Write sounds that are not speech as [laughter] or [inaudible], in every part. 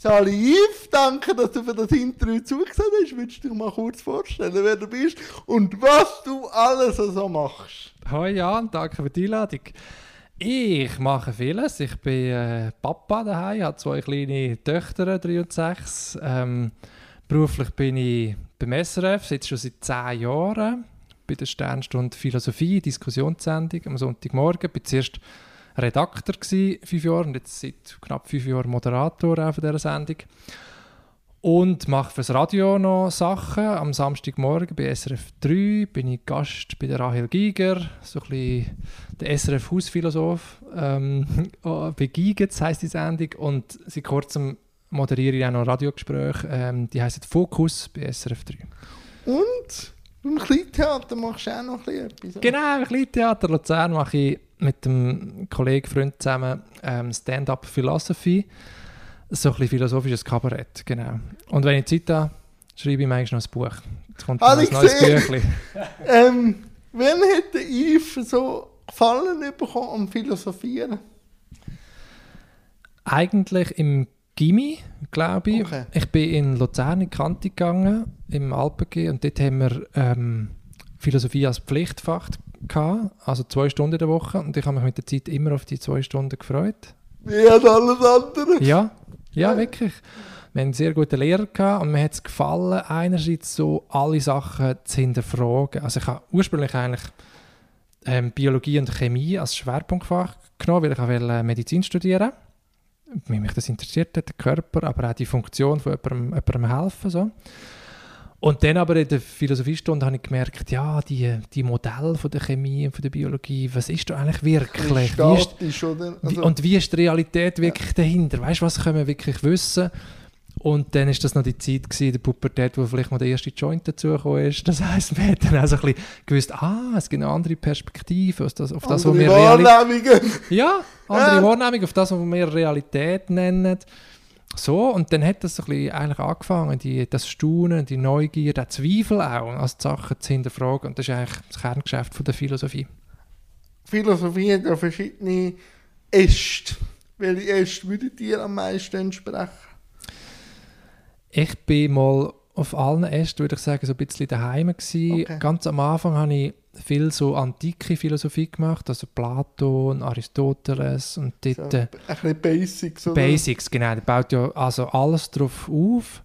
Sali Yves, danke, dass du für das Interview zugesehen hast. Würdest du dir mal kurz vorstellen, wer du bist und was du alles so machst? Hallo Jan, danke für die Einladung. Ich mache vieles. Ich bin äh, Papa daheim, habe zwei kleine Töchter, drei und sechs. Ähm, beruflich bin ich beim SRF, sitze schon seit zehn Jahren bei der Sternstunde Philosophie, Diskussionssendung am Sonntagmorgen. Bin zuerst Redakteur gewesen, fünf Jahre und jetzt seit knapp fünf Jahren Moderator auch von dieser Sendung. Und mache fürs Radio noch Sachen. Am Samstagmorgen bei SRF 3 bin ich Gast bei der Rahel Giger, so ein bisschen der SRF Hausphilosoph. Ähm, [laughs] oh, bei Gigetz heisst die Sendung. Und seit kurzem moderiere ich auch noch Radiogespräche. Ähm, die heißen Fokus bei SRF 3. Und beim Kleintheater machst du auch noch etwas? Genau, im Kleintheater Luzern mache ich mit einem Kollegen, Freund zusammen ähm, Stand-up Philosophy. So ein bisschen philosophisches Kabarett, genau. Und wenn ich Zeit habe, schreibe ich manchmal noch ein Buch. Jetzt kommt Ah, ein neues. Büchlein. [laughs] ähm, wann hat der Yves so Gefallen bekommen am Philosophieren? Eigentlich im Gimmi, glaube ich. Okay. Ich bin in Luzern in die Kante gegangen, im Alpengeh, und dort haben wir ähm, Philosophie als Pflichtfach gehabt, also zwei Stunden in der Woche. Und ich habe mich mit der Zeit immer auf die zwei Stunden gefreut. Wie hat alles andere? Ja, ja, wirklich. Wir hatten einen sehr guten Lehrer gehabt und mir hat es gefallen, einerseits so alle Sachen zu hinterfragen. Also ich habe ursprünglich eigentlich ähm, Biologie und Chemie als Schwerpunktfach genommen, weil ich auch wollte, äh, Medizin studieren Weil mich das interessiert hat, der Körper, aber auch die Funktion von jemandem, jemandem helfen. So. Und dann aber in der Philosophiestunde habe ich gemerkt, ja, die, die Modelle von der Chemie und von der Biologie, was ist da eigentlich wirklich? Wie ist, wie, Also, und wie ist die Realität wirklich dahinter? Weißt du, was können wir wirklich wissen? Und dann ist das noch die Zeit gewesen, der Pubertät, wo vielleicht mal der erste Joint dazugekommen ist. Das heisst, wir haben dann auch so ein bisschen gewusst, ah, es gibt eine andere Perspektive auf das, auf das was wir Realität... Wahrnehmungen. Ja, andere Ja. Wahrnehmung auf das, was wir Realität nennen. So, und dann hat das so ein bisschen eigentlich angefangen, die, das Staunen, die Neugier, der Zweifel auch, als die Sachen zu hinterfragen. Und das ist eigentlich das Kerngeschäft von der Philosophie. Philosophie hat ja verschiedene Äste. Welche Äste würden dir am meisten entsprechen? Ich bin mal auf allen Ästen, würde ich sagen, so ein bisschen daheim gewesen. Okay. Ganz am Anfang habe ich viel so antike Philosophie gemacht, also Platon, Aristoteles und So, dort äh, ein bisschen Basics, oder? Basics, genau. Der baut ja also alles drauf auf.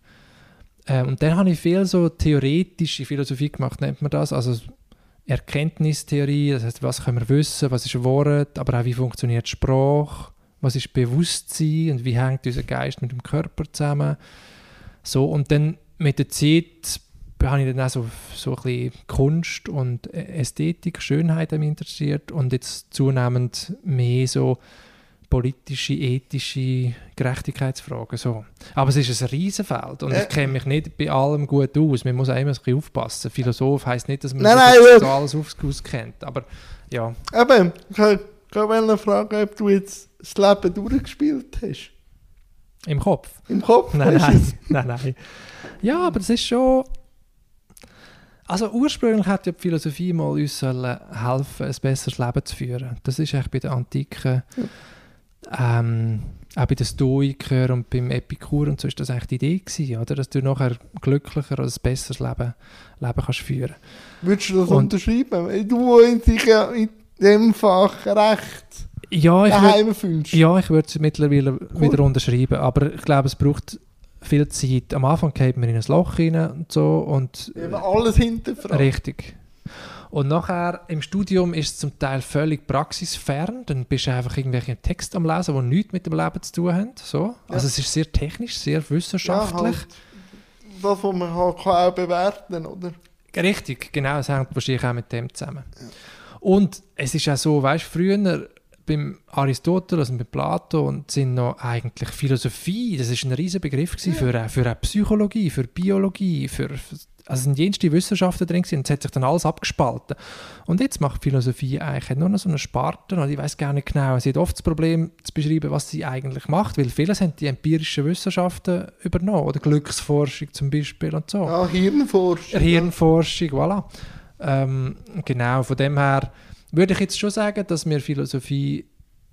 Ähm, und dann habe ich viel so theoretische Philosophie gemacht, nennt man das. Also Erkenntnistheorie, das heißt, was können wir wissen, was ist Wort, aber auch wie funktioniert Sprache, was ist Bewusstsein und wie hängt unser Geist mit dem Körper zusammen. So, und dann mit der Zeit habe ich dann auch so, so ein bisschen Kunst und Ästhetik, Schönheit interessiert und jetzt zunehmend mehr so politische, ethische Gerechtigkeitsfragen. So. Aber es ist ein Riesenfeld und Äh. ich kenne mich nicht bei allem gut aus. Man muss auch immer ein bisschen aufpassen. Philosoph heisst nicht, dass man Nein, nein, so alles aus- auskennt. Aber ja, Eben, ich wollte gerade fragen, ob du jetzt das Leben durchgespielt hast. Im Kopf. Im Kopf Nein, nein, nein, nein. Ja, aber es ist schon... Also ursprünglich hat ja die Philosophie mal uns helfen, ein besseres Leben zu führen. Das ist eigentlich bei den Antiken, ähm, auch bei den Stoikern und beim Epikur und so ist das eigentlich die Idee gewesen, oder? dass du nachher glücklicher und ein besseres Leben, Leben kannst führen. Würdest du das Und- unterschreiben? Du in sich ja in dem Fach recht Ja, ich daheim fühlst. ja, ich würde es mittlerweile wieder unterschreiben, aber ich glaube, es braucht viel Zeit. Am Anfang geht man in ein Loch rein und so und Eben alles hinterfragen. Richtig. Und nachher im Studium ist es zum Teil völlig praxisfern. Dann bist du einfach irgendwelche Texte am Lesen, die nichts mit dem Leben zu tun haben. So. Also es ist sehr technisch, sehr Ja, wissenschaftlich. halt, das, was man halt kann auch bewerten oder? Richtig, genau. Es hängt wahrscheinlich auch mit dem zusammen. Und es ist auch so, weißt du, früher beim Aristoteles und bei Plato und sind noch eigentlich Philosophie, das ist ein riesen Begriff gewesen für, äh, für äh, Psychologie, für Biologie, für, für also sind jenste Wissenschaften drin gewesen und es hat sich dann alles abgespalten. Und jetzt macht Philosophie eigentlich nur noch so eine Sparte und ich weiß gar nicht genau, sie hat oft das Problem zu beschreiben, was sie eigentlich macht, weil vieles haben die empirischen Wissenschaften übernommen oder Glücksforschung zum Beispiel und so. Ja, Hirnforschung. Hirnforschung, voilà. Ähm, genau, von dem her würde ich jetzt schon sagen, dass mir Philosophie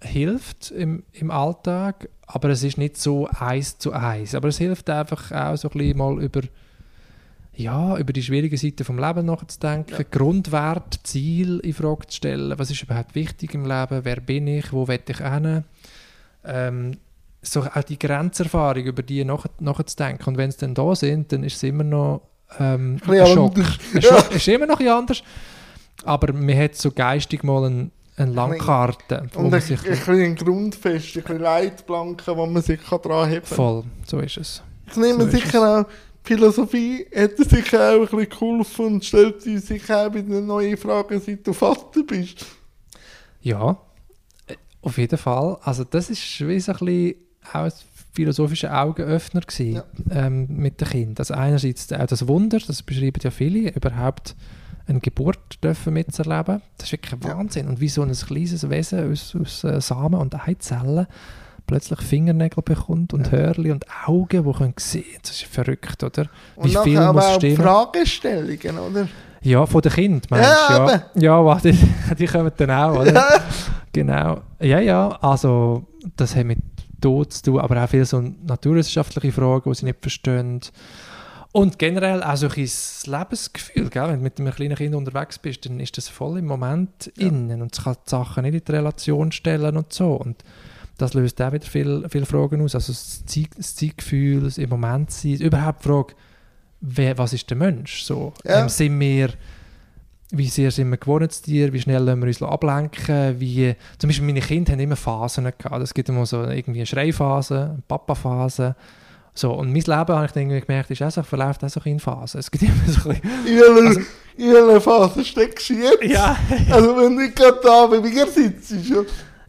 hilft im, im Alltag, aber es ist nicht so eins zu eins. Aber es hilft einfach auch so ein bisschen mal über, ja, über die schwierigen Seiten vom Leben nachzudenken, Ja. Grundwert, Ziel in Frage zu stellen. Was ist überhaupt wichtig im Leben? Wer bin ich? Wo will ich hin? Ähm, so auch die Grenzerfahrung, über die nach, nachzudenken. Und wenn sie dann da sind, dann ist es immer noch ähm, Ein Schock. Ein Schock ist immer noch ein anders. Aber man hat so geistig mal eine, eine Landkarte, wo Und man ein, sich ein bisschen Grundfest, ein bisschen Leitplanken, wo man sich dran heben kann. voll, so ist es. Ich nehme So sicher auch, Philosophie hat dir sicher auch ein bisschen geholfen und stellt dir sicher auch wieder neue Fragen, seit du Vater bist. Ja, auf jeden Fall. Also das ist wie so ein bisschen auch ein philosophischer Augenöffner gewesen, Ja. ähm, mit den Kindern. Also einerseits auch das Wunder, das beschreiben ja viele, überhaupt eine Geburt dürfen mitzuerleben. Das ist wirklich. Wahnsinn. Und wie so ein kleines Wesen aus, aus äh, Samen und Eizellen plötzlich Fingernägel bekommt und Ja. Hörli und Augen, die können sehen. Das ist verrückt, oder? Und Wie nachher viel muss auch stimmen? Fragestellungen, oder? Ja, von den Kindern, meinst Ja, du? Ja, ja warte, [laughs] die kommen dann auch, oder? Ja. Genau. Ja, ja, also das hat mit Tod zu tun, aber auch viele so naturwissenschaftliche Fragen, die sie nicht verstehen. Und generell auch so ein Lebensgefühl, gell? wenn du mit einem kleinen Kind unterwegs bist, dann ist das voll im Moment Ja. innen und es kann die Sachen nicht in die Relation stellen und so. Und das löst auch wieder viele viel Fragen aus. Also das, Zeit, das Zeitgefühl, das im Moment sein, überhaupt die Frage, wer, was ist der Mensch? So, Ja. ähm, sind wir, wie sehr sind wir gewohnt zu dir, wie schnell lassen wir uns ablenken, wie, zum Beispiel meine Kinder haben immer Phasen gehabt. Es gibt immer so irgendwie eine Schreiphase, eine Papaphase. So, und mein Leben, habe ich irgendwie gemerkt, ist auch so, verläuft auch so in Phasen. Es gibt immer so ein bisschen... [laughs] In welcher, Also- in Phase steckst du jetzt? Ja, [laughs] Also wenn du gerade da bei mir sitzt, ja.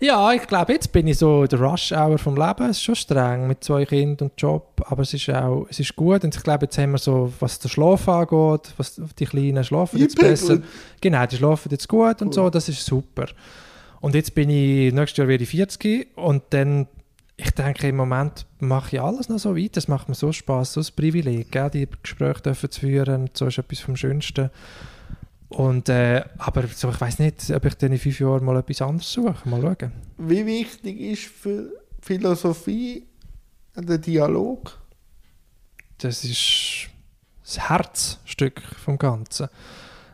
Ja, ich glaube, jetzt bin ich so der Rush-Hour vom Leben. Es ist schon streng mit zwei Kindern und Job, aber es ist auch es ist gut. Und ich glaube, jetzt haben wir so, was den Schlaf angeht, was die Kleinen schlafen jetzt besser. Genau, die schlafen jetzt gut und Cool. so, das ist super. Und jetzt bin ich, nächstes Jahr werde ich 40 und dann, ich denke, im Moment mache ich alles noch so weiter. Es macht mir so Spaß, so ein Privileg, gell? die Gespräche dürfen zu führen, so ist etwas vom Schönsten. Und, äh, aber so, ich weiß nicht, ob ich dann in fünf Jahren mal etwas anderes suche. Mal schauen. Wie wichtig ist für Philosophie der Dialog? Das ist das Herzstück vom Ganzen.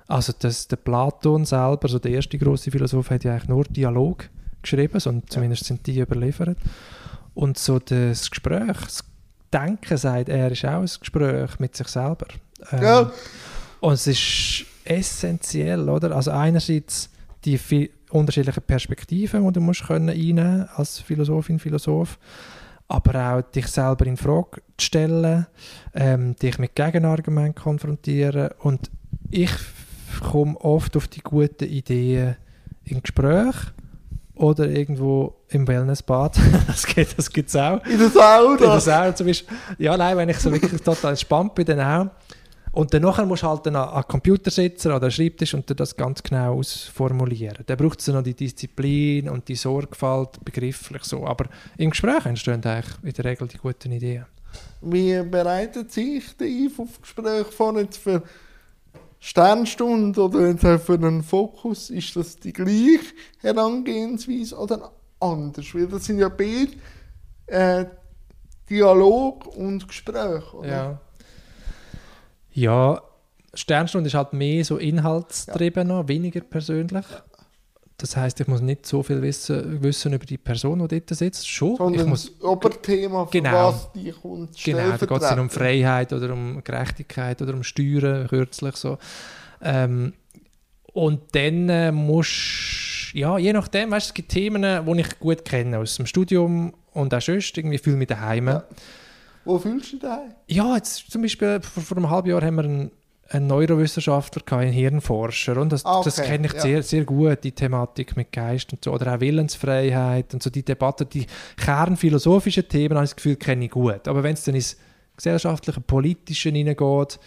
Also das, der Platon selber, also der erste große Philosoph, hat ja eigentlich nur Dialog geschrieben, so, zumindest sind die überliefert. Und so das Gespräch, das Denken, sagt er, ist auch ein Gespräch mit sich selber. Ähm, Ja. Und es ist essentiell, oder? Also einerseits die vi- unterschiedlichen Perspektiven, die du musst können einnehmen als Philosophin, Philosoph, aber auch dich selber in Frage zu stellen, ähm, dich mit Gegenargumenten konfrontieren und ich komme oft auf die guten Ideen in Gespräch oder irgendwo im Wellnessbad. [laughs] das gibt es das auch. In der Sauna? In der Sauna zum Beispiel. Ja, nein, wenn ich so wirklich total entspannt bin, dann auch. Und dann nachher musst du halt dann an an Computer sitzen oder Schreibtisch und das ganz genau ausformulieren. Dann braucht es noch die Disziplin und die Sorgfalt, begrifflich so. Aber im Gespräch entstehen eigentlich in der Regel die guten Ideen. Wie bereitet sich der Yves auf Gespräch vor jetzt für Sternstunde oder jetzt für einen Fokus? Ist das die gleiche Herangehensweise oder anders? Weil das sind ja beide äh, Dialog und Gespräch. Oder? Ja. Ja, Sternstunde ist halt mehr so inhaltstrieben noch, weniger persönlich. Das heißt, ich muss nicht so viel wissen, wissen über die Person, die dort sitzt. Schon. ich Sondern muss, das Oberthema, für Genau. was die kommt, genau, da geht es um. Freiheit oder um Gerechtigkeit oder um Steuern, kürzlich so. Ähm, und dann äh, musst ja, je nachdem, weißt, es gibt Themen, die ich gut kenne aus dem Studium und auch sonst, irgendwie fühle ich mich daheim. Ja. Wo fühlst du dich daheim? Ja, jetzt zum Beispiel vor, vor einem halben Jahr haben wir einen, einen Neurowissenschaftler, gehabt, einen Hirnforscher. Und das, Ah, das okay, kenne ich ja. sehr, sehr gut, die Thematik mit Geist und so. Oder auch Willensfreiheit und so die Debatte, die kernphilosophischen Themen, habe ich das Gefühl, kenne ich gut. Aber wenn es dann ins gesellschaftliche, politische hineingeht,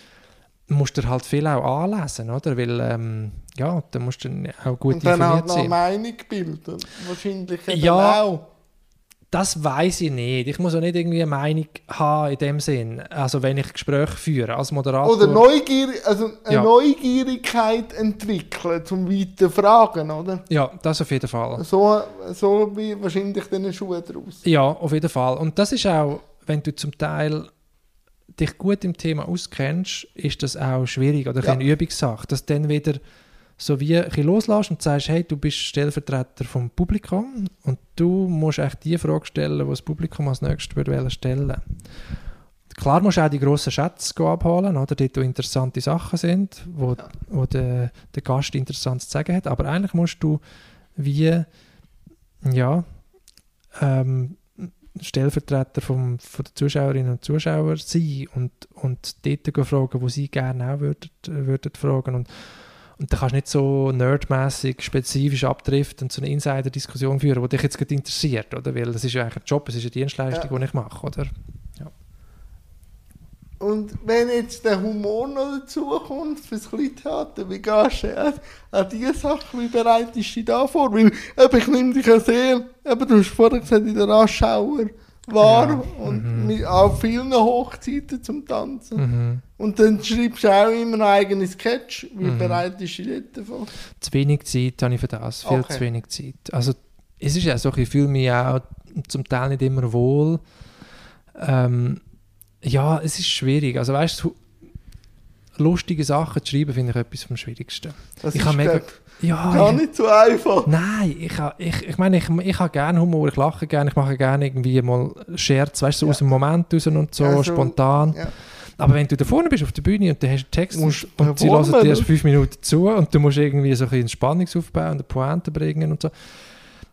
musst du halt viel auch anlesen, oder? Weil, ähm, ja, da musst du auch gut Und dann halt informiert noch eine sein. Meinung bilden. Wahrscheinlich eben Ja. auch. Das weiß ich nicht. Ich muss auch nicht irgendwie eine Meinung haben in dem Sinn. Also wenn ich Gespräche führe als Moderator. Oder Neugier, also eine Ja. Neugierigkeit entwickeln zum weiter Fragen, oder? Ja, das auf jeden Fall. So, so wie wahrscheinlich den Schuhe draus. Ja, auf jeden Fall. Und das ist auch, wenn du zum Teil dich gut im Thema auskennst, ist das auch schwierig oder Ja. eine Übungssache, dass dann wieder so wie ein bisschen loslässt und sagst, hey, du bist Stellvertreter vom Publikum und du musst echt die Frage stellen, die das Publikum als nächstes würde stellen. Klar musst du auch die grossen Schätze abholen, oder, dort wo interessante Sachen sind, wo, wo der, der Gast interessant zu sagen hat, aber eigentlich musst du wie, ja, ähm, Stellvertreter vom, von den Zuschauerinnen und Zuschauern sein und, und dort fragen, wo sie gerne auch würden, würden fragen. Und, und da kannst du nicht so nerdmäßig spezifisch abdriften und so eine Insider-Diskussion führen, die dich jetzt gerade interessiert, oder? Weil das ist ja eigentlich ein Job, es ist eine Dienstleistung, Ja. die ich mache, oder? Und wenn jetzt der Humor noch dazu kommt fürs Kleintheater, wie gehst du an, an diese Sachen, wie bereitest du dich da vor? Weil eben, ich nehme dich ja sehr, eben, du hast vorher gesagt, in der Raschauer war Ja, und mhm. mit, auf vielen Hochzeiten zum Tanzen. Mhm. Und dann schreibst du auch immer einen eigenen Sketch. Wie Mhm. bereitest du dich vor? Zu wenig Zeit habe ich für das, viel Okay. zu wenig Zeit. Also es ist ja so, ich fühle mich auch zum Teil nicht immer wohl. Ähm, ja, es ist schwierig. Also weißt du, lustige Sachen zu schreiben, finde ich etwas vom Schwierigsten. Das Ich habe mega- Ja, gar ich, nicht so einfach. nein, ich, ich, ich meine, ich, ich habe gerne Humor, ich lache gerne, ich mache gerne irgendwie mal Scherz, weißt du, so Ja. aus dem Moment raus und so, Ja, spontan. Ja. Aber wenn du da vorne bist auf der Bühne und du hast einen Text Musst und sie hören dir erst fünf Minuten zu und du musst irgendwie so ein bisschen Spannungsaufbau und eine Pointe bringen und so.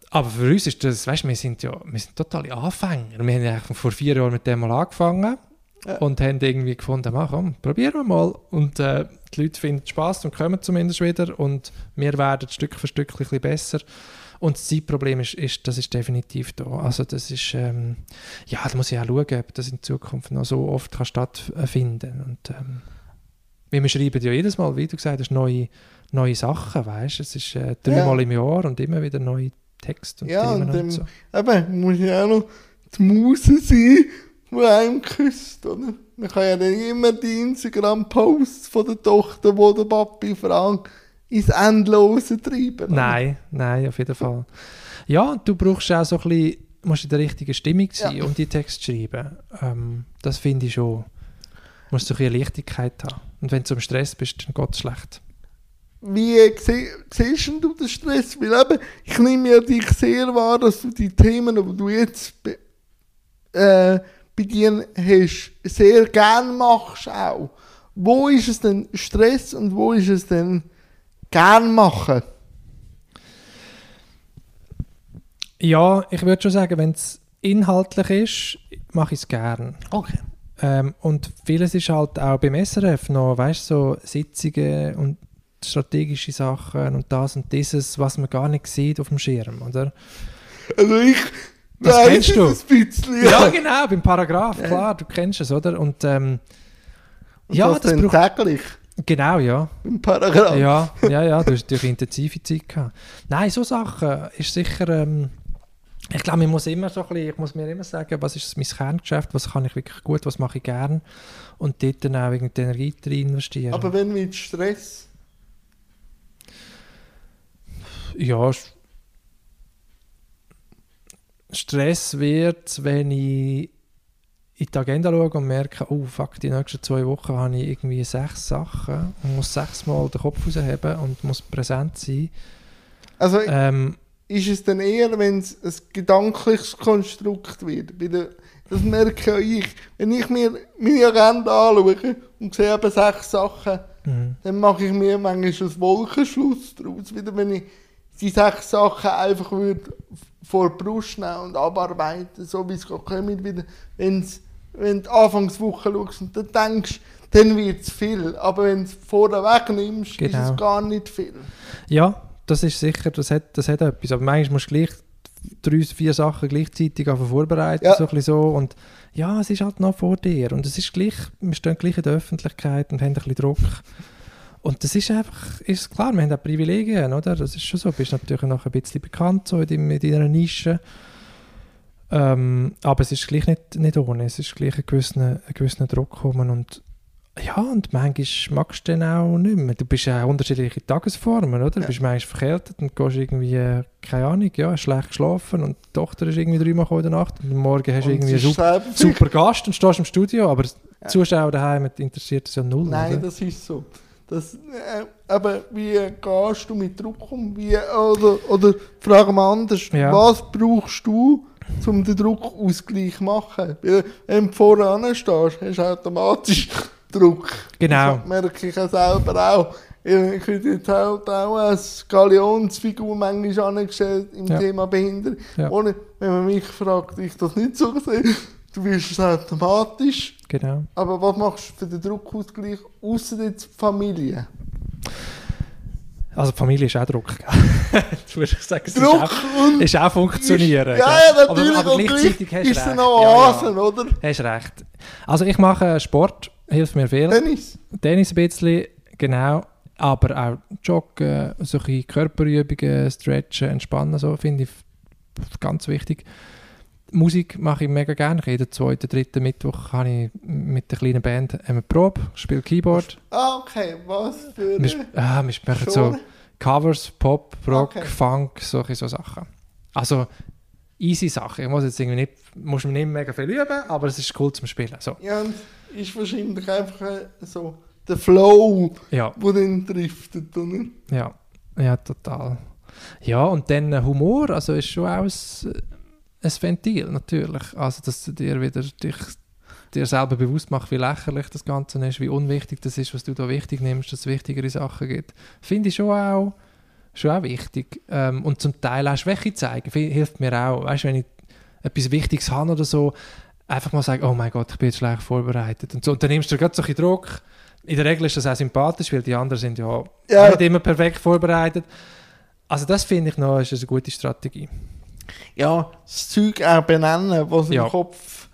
Aber für uns ist das, weißt du, wir sind ja wir sind totale Anfänger. Wir haben ja eigentlich vor vier Jahren mit dem mal angefangen Ja. und haben irgendwie gefunden, mach, komm, probieren wir mal. Und äh, die Leute finden Spaß und kommen zumindest wieder und wir werden Stück für Stück ein bisschen besser. Und das Zeitproblem ist, ist, das ist definitiv da. Also das ist, ähm, ja, da muss ich auch schauen, ob das in Zukunft noch so oft kann stattfinden Und ähm, wir schreiben ja jedes Mal, wie du gesagt hast, neue, neue Sachen, weißt Es ist äh, dreimal Ja. im Jahr und immer wieder neue Texte und Ja, Themen und und, so. Eben, muss ja auch noch die Muse sein, die einem küsst, oder? Man kann ja dann immer die Instagram-Posts von der Tochter, wo der Papi fragt, ins Endlose treiben. oder? Nein, nein, auf jeden Fall. Ja, du brauchst auch so ein bisschen, musst in der richtigen Stimmung sein, Ja. um die Texte zu schreiben. Ähm, das finde ich schon. Du musst so ein bisschen Leichtigkeit haben. Und wenn du im Stress bist, dann geht es schlecht. Wie sie- siehst du den Stress? Weil eben, ich nehme ja dich sehr wahr, dass du die Themen, die du jetzt äh, bei dir hast, sehr gern machst auch. Wo ist es denn Stress und wo ist es denn gern machen? Ja, ich würde schon sagen, wenn es inhaltlich ist, mache ich es gern. Okay. Ähm, und vieles ist halt auch beim SRF noch, weißt du, so Sitzungen und strategische Sachen und das und dieses, was man gar nicht sieht auf dem Schirm, oder? Also ich Das weiss kennst du. ein bisschen. Ja, genau, beim Paragraph, klar, du kennst es, oder? Und ähm, Und ja, das, das braucht... täglich Genau, ja. im Paragraph. Ja, ja, ja, du hast durch intensive Zeit gehabt. Nein, so Sachen ist sicher... Ähm, ich glaube, man muss immer so ein bisschen, ich muss mir immer sagen, was ist mein Kerngeschäft, was kann ich wirklich gut, was mache ich gern und dort dann auch irgendwie die Energie drin investieren. Aber wenn mit Stress. ja, Stress wird, wenn ich in die Agenda schaue und merke, oh fuck, die nächsten zwei Wochen habe ich irgendwie sechs Sachen und muss sechsmal den Kopf rausheben und muss präsent sein. Also Ähm, ist es dann eher, wenn es ein gedankliches Konstrukt wird. Bei der, das merke ich. Wenn ich mir meine Agenda anschaue und sehe eben sechs Sachen, mhm. dann mache ich mir manchmal einen Wolkenschluss daraus. Wieder wenn ich die sechs Sachen einfach würde vor die Brust nehmen und abarbeiten, so wie es kommt. Wieder, wenn's, wenn du Anfangswoche schaust und dann denkst, dann wird es viel. Aber wenn du es vorher wegnimmst, ist Genau. es gar nicht viel. Ja, das ist sicher, das hat, das hat etwas. Aber manchmal musst du gleich drei, vier Sachen gleichzeitig vorbereiten, Ja. so ein bisschen so. Und ja, es ist halt noch vor dir. Und es ist gleich, wir stehen gleich in der Öffentlichkeit und haben ein bisschen Druck. Und das ist einfach, ist klar, wir haben auch Privilegien, oder? Das ist schon so. Du bist natürlich noch ein bisschen bekannt so in, deiner Nische. Ähm, aber es ist gleich nicht, nicht ohne, es ist gleich ein gewisser, ein gewisser Druck gekommen und ja, und manchmal magst du dann auch nicht mehr. Du bist ja auch unterschiedliche Tagesformen, oder? Du bist manchmal verkältet und gehst irgendwie, äh, keine Ahnung, ja, hast schlecht geschlafen und die Tochter ist irgendwie dreimal in der Nacht und am Morgen hast du irgendwie einen super, super Gast und stehst im Studio, aber Ja. Zuschauer daheim interessiert es ja null. Nein, oder? das ist so. Das, äh, aber wie gehst du mit Druck um? Wie, oder, oder frage mal anders, Ja. was brauchst du, um den Druckausgleich zu machen? Weil, wenn du vorne stehst, hast du automatisch [laughs] Druck. Genau. Das merke ich ja selber auch. Ich bin jetzt halt auch als Galionsfigur manchmal angestellt im Ja. Thema Behinderung. Ja. Ohne, wenn man mich fragt, ich das nicht so sehe. Du wirst es automatisch. Genau. Aber was machst du für den Druckausgleich, außer jetzt Familie? Also die Familie ist auch Druck. gell? [laughs] du musst sagen, es ist Druck auch, und... ist auch funktionieren. ja, gell? ja, natürlich. Aber, aber gleichzeitig gleich hast du ist recht. noch Ja, ja. Oasen, oder? Hast recht. Also ich mache Sport, hilft mir viel. Tennis. Tennis ein bisschen, genau. Aber auch Joggen, so ein bisschen Körperübungen, Stretchen, Entspannen, so finde ich ganz wichtig. Musik mache ich mega gerne. Jeden zweiten, dritten Mittwoch habe ich mit der kleinen Band eine Probe, spiele Keyboard. Ah, okay. Was für... Wir, sp- ah, wir machen so? Covers, Pop, Rock, Okay. Funk, solche so Sachen. Also easy Sachen. Ich muss jetzt irgendwie nicht, muss mir nicht mega viel üben, aber es ist cool zum Spielen. So. Ja, und ist wahrscheinlich einfach äh, so der Flow, Ja, der dann driftet, oder? ja, ja, total. Ja, und dann Humor, also ist schon auch ein, ein Ventil, natürlich. Also, dass du dir wieder dich, dir selber bewusst machst, wie lächerlich das Ganze ist, wie unwichtig das ist, was du da wichtig nimmst, dass es wichtigere Sachen gibt. Finde ich schon auch, schon auch wichtig. Ähm, und zum Teil auch Schwäche zeigen, hilft mir auch. Weißt du, wenn ich etwas Wichtiges habe oder so, einfach mal sagen, oh mein Gott, ich bin jetzt schlecht vorbereitet. Und, so, und dann nimmst du gerade so ein bisschen Druck. In der Regel ist das auch sympathisch, weil die anderen sind ja, Ja. nicht immer perfekt vorbereitet. Also das finde ich noch ist eine gute Strategie. Ja, das Zeug auch benennen, was Ja. im Kopf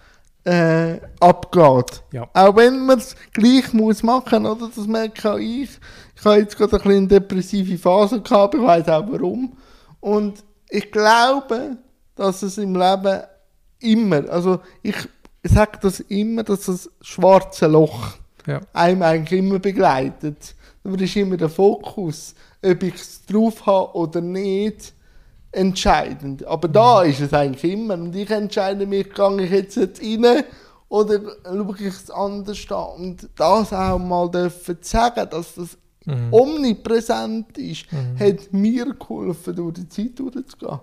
äh, abgeht. Ja. Auch wenn man es gleich muss machen, oder? Das merke auch ich. Ich habe jetzt gerade ein bisschen eine depressive Phase gehabt, ich weiß auch warum. Und ich glaube, dass es im Leben immer, also ich sage das immer, dass das schwarze Loch Ja. einem eigentlich immer begleitet. Aber ist immer der Fokus, ob ich es drauf habe oder nicht, entscheidend. Aber da ist es eigentlich immer. Und ich entscheide mich, gehe ich jetzt, jetzt rein oder schaue ich es anders an. Und das auch mal dürfen zu sagen, dass das Mhm. omnipräsent ist, hat mir geholfen, durch die Zeit durchzugehen.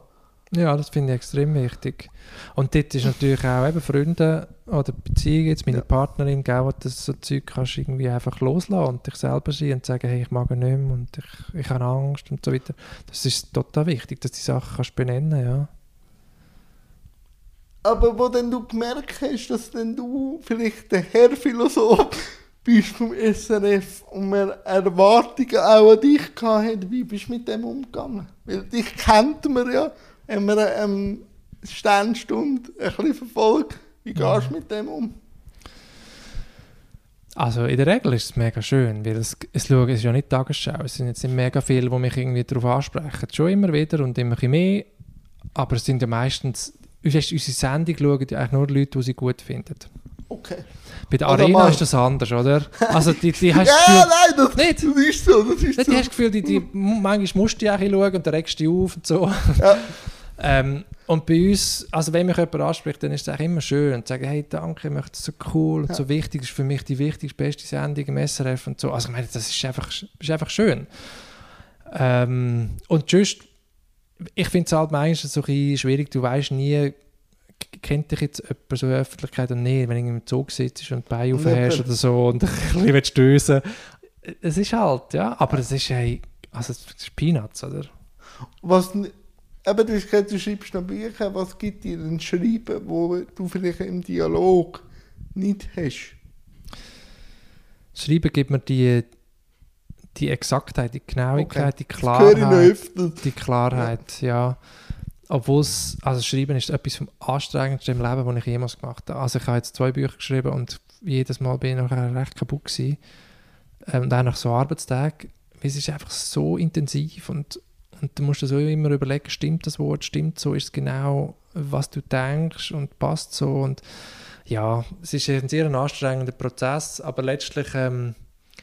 Ja, das finde ich extrem wichtig. Und dort ist natürlich auch eben Freunde oder Beziehungen, jetzt meine Ja. Partnerin, gell, wo das so Zeug kannst irgendwie einfach loslassen und dich selber sein und sagen, hey, ich mag nicht mehr und ich, ich habe Angst und so weiter. Das ist total wichtig, dass du die Sachen kannst benennen, ja. Aber wo denn du gemerkt hast, dass denn du vielleicht der Herr Philosoph bist vom SRF und man Erwartungen auch an dich gehabt hat, wie bist du mit dem umgegangen? Weil dich kennt man ja, wenn man eine Sternstunde ein bisschen verfolgt. Wie gehst du mit dem um? Also in der Regel ist es mega schön, weil es, es, schauen, es ist ja nicht Tagesschau, es sind jetzt nicht mega viele, die mich irgendwie darauf ansprechen. Schon immer wieder und immer ein mehr, aber es sind ja meistens, unsere unsere Sendung schauen ja eigentlich nur Leute, die sie gut finden. Okay. Bei der Oder Arena mal- ist das anders, oder? Also die, die [laughs] hast Ja, das nein, das, Nicht? das ist so, das ist Gefühl, so. die hast das Gefühl, die, die, [laughs] manchmal musst du ja auch schauen und dann regst du dich auf und so. Ja. Ähm, und bei uns, also wenn mich jemand anspricht, dann ist es eigentlich immer schön und sagen, hey, danke, ich möchte es so cool und Ja. so wichtig, das ist für mich die wichtigste, beste Sendung im SRF und so. Also ich meine, das ist einfach, ist einfach schön. Ähm, und just, ich finde es halt manchmal so ein bisschen schwierig, du weißt nie, kennt dich jetzt jemand so in der Öffentlichkeit oder nicht, wenn du im Zug sitzt und die Beine aufhörst oder so und [laughs] ein bisschen willst stößen. Es ist halt, ja, aber es ist, hey, also es ist Peanuts, oder? Was, n- aber du hast gesagt, du schreibst noch Bücher, was gibt dir ein Schreiben, wo du vielleicht im Dialog nicht hast? Schreiben gibt mir die, die Exaktheit, die Genauigkeit, die Das ich noch Klarheit. Die Klarheit, ja. Obwohl es, also Schreiben ist etwas vom anstrengendsten im Leben, was ich jemals gemacht habe. Also ich habe jetzt zwei Bücher geschrieben und jedes Mal bin ich nachher recht kaputt gewesen. Ähm, und auch nach so Arbeitstagen, weil es ist einfach so intensiv und, Und du musst dir so immer überlegen, stimmt das Wort, stimmt so, ist es genau, was du denkst und passt so. Und ja, es ist ein sehr anstrengender Prozess, aber letztlich, ähm,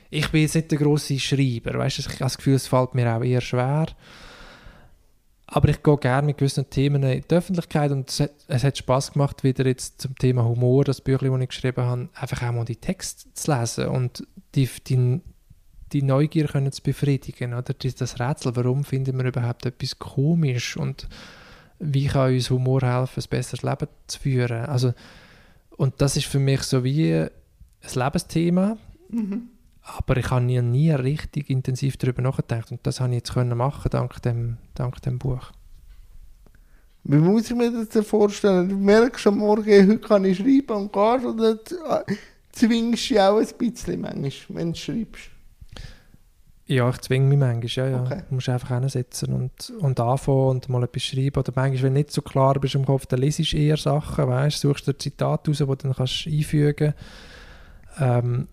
ich bin jetzt nicht der grosse Schreiber, weißt du, ich habe das Gefühl, es fällt mir auch eher schwer. Aber ich gehe gerne mit gewissen Themen in die Öffentlichkeit und es hat, es hat Spaß gemacht, wieder jetzt zum Thema Humor, das Büchlein, das ich geschrieben habe, einfach auch mal die Texte zu lesen und die, die, die Neugier können zu befriedigen. Oder das Rätsel, warum finden wir überhaupt etwas komisch und wie kann uns Humor helfen, ein besseres Leben zu führen. Also, und das ist für mich so wie ein Lebensthema. Mhm. Aber ich habe nie, nie richtig intensiv darüber nachgedacht und das habe ich jetzt können machen dank dem, dank dem Buch. Wie muss ich mir das vorstellen? Du merkst am Morgen, heute kann ich schreiben und gehst oder zwingst du auch ein bisschen manchmal, wenn du schreibst? Ja, ich zwinge mich manchmal, ja, ja. Okay. Du musst einfach hinsetzen und, und anfangen und mal etwas schreiben. Oder manchmal, wenn du nicht so klar bist im Kopf, dann liest du eher Sachen, weißt, suchst dir Zitat raus, die du dann kannst einfügen kannst. Ähm,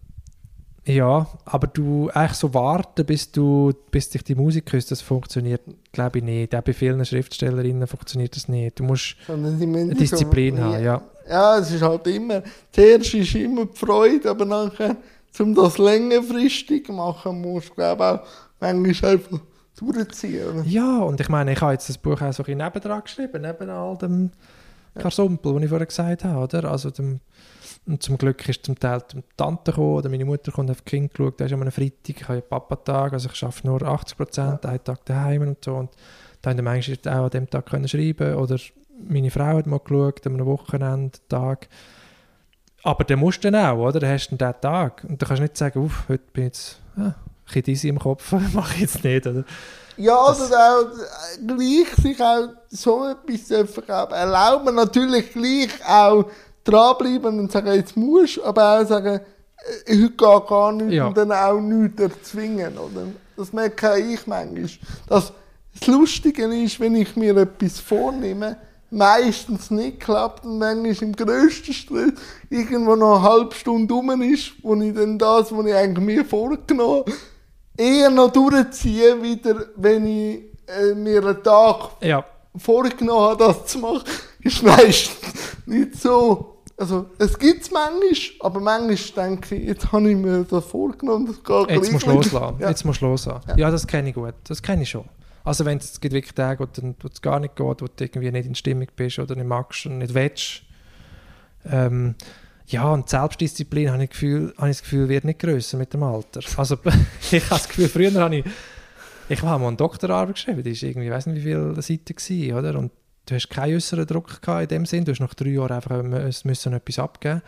ja, aber du eigentlich so warten, bis du, bis dich die Musik hörst, das funktioniert, glaube ich, nicht. Auch bei vielen Schriftstellerinnen funktioniert das nicht. Du musst eine Disziplin haben, ja. Ja, es ist halt immer, zuerst ist immer die Freude, aber nachher, um das längerfristig machen, musst du, glaube ich, auch manchmal einfach durchziehen. Oder? Ja, und ich meine, ich habe jetzt das Buch auch so ein bisschen nebendran geschrieben, neben all dem Karsumpel, ja. den ich vorher gesagt habe, oder? Also dem und zum Glück ist zum Teil die Tante gekommen oder meine Mutter kommt auf die Kinder geschaut. Da ist am Freitag, ich habe ja Papa-Tag, also ich arbeite nur 80 Prozent, ja. einen Tag daheim und so. Und da haben die Menschen auch an dem Tag können schreiben Oder meine Frau hat mal geschaut, an einem Wochenendtag. Aber dann musst du dann auch, oder? Dann hast du diesen Tag. Und du kannst nicht sagen, uff, heute bin ich jetzt ah, ein bisschen im Kopf, [laughs] mache ich jetzt nicht, oder? Ja, oder auch äh, gleich sich auch so etwas. Erlauben natürlich gleich auch dranbleiben und sagen, jetzt musst du, aber auch sagen, äh, heute geht gar nicht ja. und dann auch nichts erzwingen. Oder? Das merke ich manchmal. Dass das Lustige ist, wenn ich mir etwas vornehme, meistens nicht klappt und manchmal im grössten Stress irgendwo noch eine halbe Stunde rum ist, wo ich dann das, was ich eigentlich mir vorgenommen habe, eher noch durchziehe, wieder, wenn ich äh, mir einen Tag ja. vorgenommen habe, das zu machen, ist meistens nicht so also es gibt es manchmal, aber manchmal denke ich, jetzt habe ich mir das vorgenommen, das geht Jetzt musst du loslassen, [laughs] ja. jetzt musst du loslassen. Ja. ja, das kenne ich gut, das kenne ich schon. Also wenn es wirklich Tage wo es gar nicht geht, wo du irgendwie nicht in Stimmung bist oder nicht magst und nicht willst. Ähm, ja, und Selbstdisziplin, habe ich, Gefühl, habe ich das Gefühl, wird nicht grösser mit dem Alter. Also [laughs] ich habe das Gefühl, früher habe ich, ich habe mal eine Doktorarbeit geschrieben, die war irgendwie, ich weiß nicht wie viele Seiten gewesen, oder? Und du hast keinen äußeren Druck gehabt in dem Sinn. Du hast nach drei Jahren einfach müssen etwas abgeben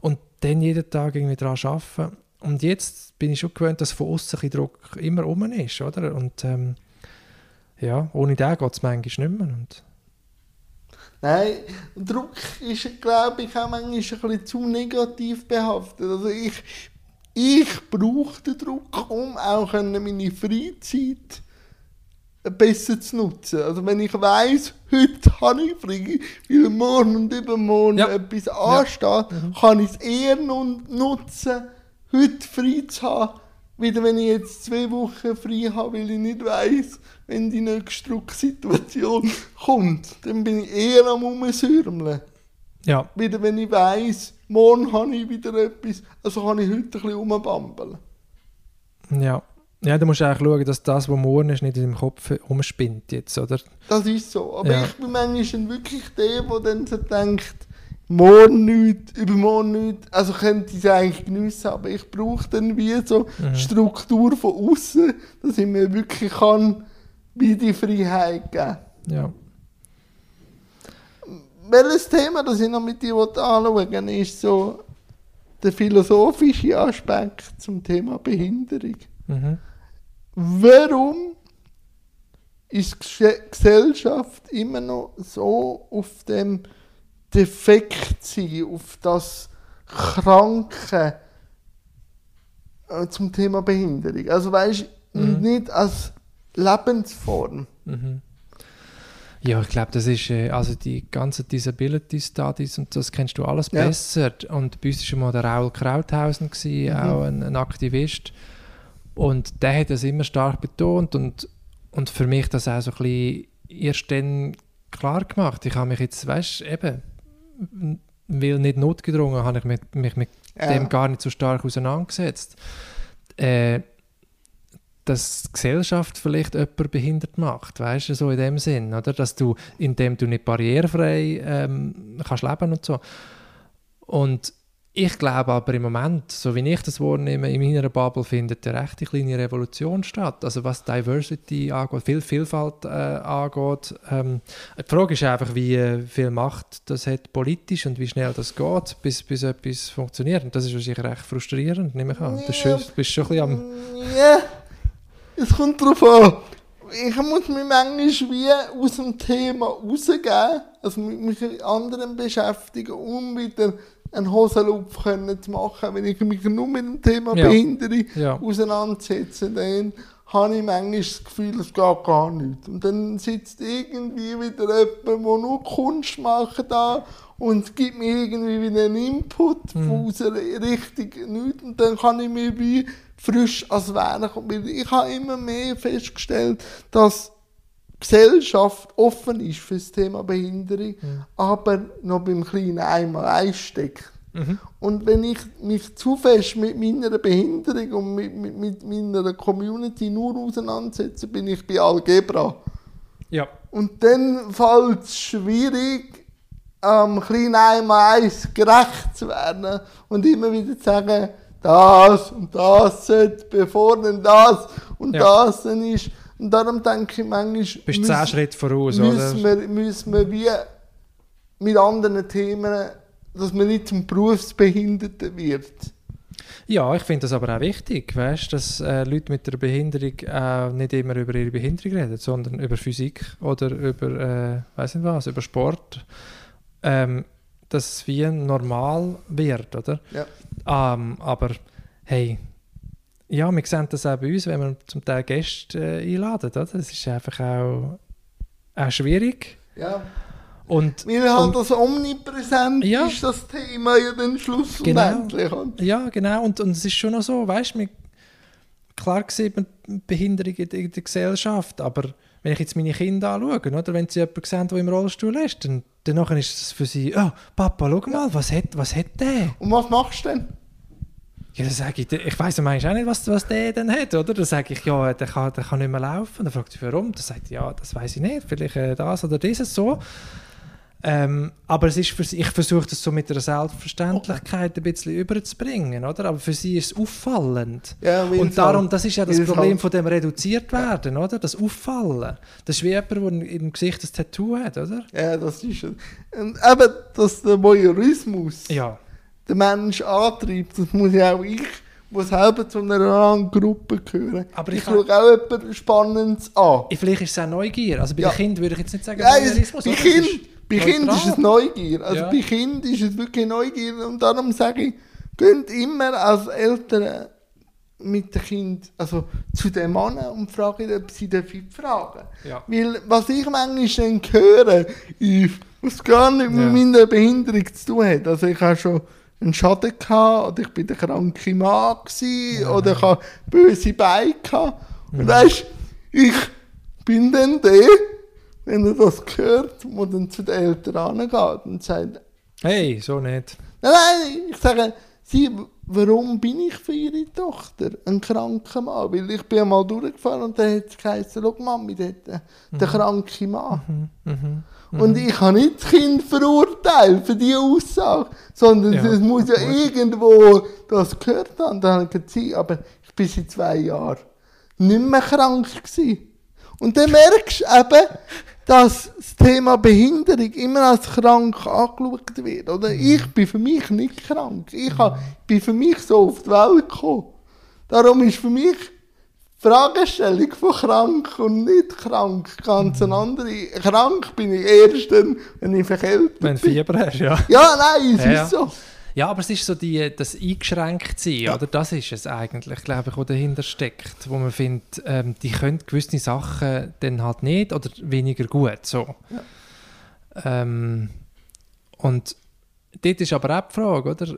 und dann jeden Tag irgendwie daran arbeiten. Und jetzt bin ich schon gewöhnt, dass von außen Druck immer um ist, oder? Und ähm, ja, ohne den geht es manchmal nicht mehr. Und Nein, Druck ist, glaube ich, auch manchmal ein bisschen zu negativ behaftet. Also ich, ich brauche den Druck, um auch meine Freizeit besser zu nutzen. Also wenn ich weiß, heute habe ich frei, weil morgen und übermorgen ja. etwas ansteht, ja. mhm. kann ich es eher nutzen, heute frei zu haben, wieder wenn ich jetzt zwei Wochen frei habe, weil ich nicht weiß, wenn die nächste Drucksituation [laughs] kommt. Dann bin ich eher am Umsürmeln. Ja. Wieder wenn ich weiß, morgen habe ich wieder etwas, also kann ich heute ein bisschen umbambeln. Ja. Ja, du musst eigentlich schauen, dass das, was morgen ist, nicht in deinem Kopf umspinnt jetzt, oder? Das ist so. Aber ja. ich bin manchmal wirklich der, der dann so denkt, morgen nichts, übermorgen nichts. Also könnte ich es eigentlich geniessen, aber ich brauche dann wie so mhm. Struktur von außen, dass ich mir wirklich kann, wie die Freiheit geben Ja. Welches Thema, das ich noch mit dir anschauen will, ist so der philosophische Aspekt zum Thema Behinderung. Mhm. Warum ist die Gesellschaft immer noch so auf dem Defekt sein, auf das Kranke äh, zum Thema Behinderung? Also weißt mhm. nicht als Lebensform. Mhm. Ja, ich glaube, das ist äh, also die ganzen Disability Studies und das kennst du alles ja. besser. Und bei uns war schon mal der Raul Krauthausen, gewesen, mhm. auch ein, ein Aktivist und der hat das immer stark betont und, und für mich das auch so ein bisschen erst dann klar gemacht. Ich habe mich jetzt, weißt du, eben, weil nicht notgedrungen, habe ich mich, mich mit Ja. dem gar nicht so stark auseinandergesetzt. Äh, dass die Gesellschaft vielleicht jemanden behindert macht, weißt du, so in dem Sinn, oder? Dass du, indem du nicht barrierefrei ähm, kannst leben und so. Und ich glaube aber im Moment, so wie ich das wahrnehme, in meiner Bubble findet eine recht kleine Revolution statt. Also was Diversity angeht, viel Vielfalt äh, angeht. Ähm, die Frage ist einfach, wie äh, viel Macht das hat politisch und wie schnell das geht, bis, bis etwas funktioniert. Und das ist wahrscheinlich recht frustrierend, nehme ich an. Das ist schön, du bist schon ein bisschen am... Ja, es kommt darauf an. Ich muss mich manchmal wie aus dem Thema rausgeben, also mit mich mit anderen beschäftigen, um wieder einen Hosenlupf können zu machen. Wenn ich mich nur mit dem Thema Ja. Behinderung Ja. auseinandersetze, dann habe ich manchmal das Gefühl, es geht gar nicht. Und dann sitzt irgendwie wieder jemand, der nur Kunst macht da und gibt mir irgendwie wieder einen Input Mhm. aus Richtung nichts. Und dann kann ich mir wie frisch als Wähler kommen. Ich habe immer mehr festgestellt, dass Gesellschaft offen ist für das Thema Behinderung, aber noch beim kleinen einmal einsteckt. Mhm. Und wenn ich mich zu fest mit meiner Behinderung und mit, mit, mit meiner Community nur auseinandersetze, bin ich bei Algebra. Ja. Und dann fällt es schwierig, am kleinen einmal eins gerecht zu werden und immer wieder zu sagen, das und das sollte, bevor dann das und Ja. das dann ist. Und darum denke ich manchmal, Bist müssen- zehn Schritte voraus, müssen oder? wir, müssen wir wie mit anderen Themen, dass man nicht zum Berufsbehinderten wird. Ja, ich finde das aber auch wichtig, weißt, dass äh, Leute mit einer Behinderung äh, nicht immer über ihre Behinderung reden, sondern über Physik oder über, äh, weiß nicht was, über Sport. Ähm, dass es wie normal wird, oder? Ja. Ähm, aber hey, ja, wir sehen das auch bei uns, wenn wir zum Teil Gäste äh, einladen, oder? Das ist einfach auch, auch schwierig. Ja. Und, Weil halt und das omnipräsent Ja. ist das Thema ja dann Genau. endlich. Und Ja, genau. Und, und es ist schon noch so, weißt du, klar sieht man Behinderung in, der- in der Gesellschaft, aber wenn ich jetzt meine Kinder anschaue, oder wenn sie jemanden sehen, der im Rollstuhl ist, dann, nachher ist es für sie, oh, Papa, schau mal, was hat, was hat der? Und was machst du denn? Ja, dann sage ich, ich weiss manchmal auch nicht, was, was der denn hat, oder? Dann sage ich, ja, der kann, der kann nicht mehr laufen. Dann fragt sie, warum? Dann sagt ja, das weiß ich nicht, vielleicht äh, das oder dieses so. Ähm, aber es ist für sie, ich versuche das so mit einer Selbstverständlichkeit ein bisschen überzubringen, oder? Aber für sie ist es auffallend. Ja, Und darum, das ist ja das Problem von dem reduziert werden, oder? Das Auffallen. Das ist wie jemand, der im Gesicht ein Tattoo hat, oder? Ja, das ist es. Und eben, dass der Voyeurismus Ja. Den Mensch antreibt, das muss ja auch ich, der selber zu einer anderen Gruppe gehören. Aber ich ich schaue auch etwas Spannendes an. Vielleicht ist es auch Neugier. Also bei Ja. den Kindern würde ich jetzt nicht sagen, es, Voyeurismus, bei oder? Es Kind, ist bei kind ist es. Neugier. Also Ja. bei Kind ist es wirklich Neugier. Und darum sage ich, geht immer als Eltern mit dem Kind also zu den Mann und fragen, ob sie dürfen fragen. Ja. Weil was ich manchmal höre, ist, was gar nicht mit Ja. meiner Behinderung zu tun hat. Also ich habe schon einen Schaden gehabt, oder ich bin der kranke Mann gewesen, Ja. oder ich habe böse Beine gehabt. Und Mhm. weißt, ich bin dann der, wenn er das hört, wo dann zu den Eltern angeht und sagt, Hey, so nicht. nein, nein, ich sage, sie, warum bin ich für ihre Tochter ein kranker Mann? Weil ich bin einmal durchgefahren und dann hat es geheißen, schau Mami, dort, äh, der kranke Mann. Mhm. Und ich habe nicht das Kind verurteilt für diese Aussage, sondern Ja, es muss ja gut. irgendwo das gehört haben. Da habe ich gesagt, «Sie, aber ich bin seit zwei Jahren nicht mehr krank gewesen. Und dann merkst du eben, dass das Thema Behinderung immer als krank angeschaut wird. Oder Mhm. ich bin für mich nicht krank. Ich bin für mich so auf die Welt gekommen. Darum ist für mich Fragestellung von krank und nicht krank ganz eine andere. Krank bin ich erst dann, wenn ich verkältet Wenn du bin. Fieber hast, ja. Ja, nein, es Ja, ja. ist so. Ja, aber es ist so die, das Eingeschränktsein, Ja. oder? Das ist es eigentlich, glaube ich, was dahinter steckt. Wo man findet, ähm, die können gewisse Sachen dann halt nicht oder weniger gut, so. Ähm, und dort ist aber auch die Frage, oder?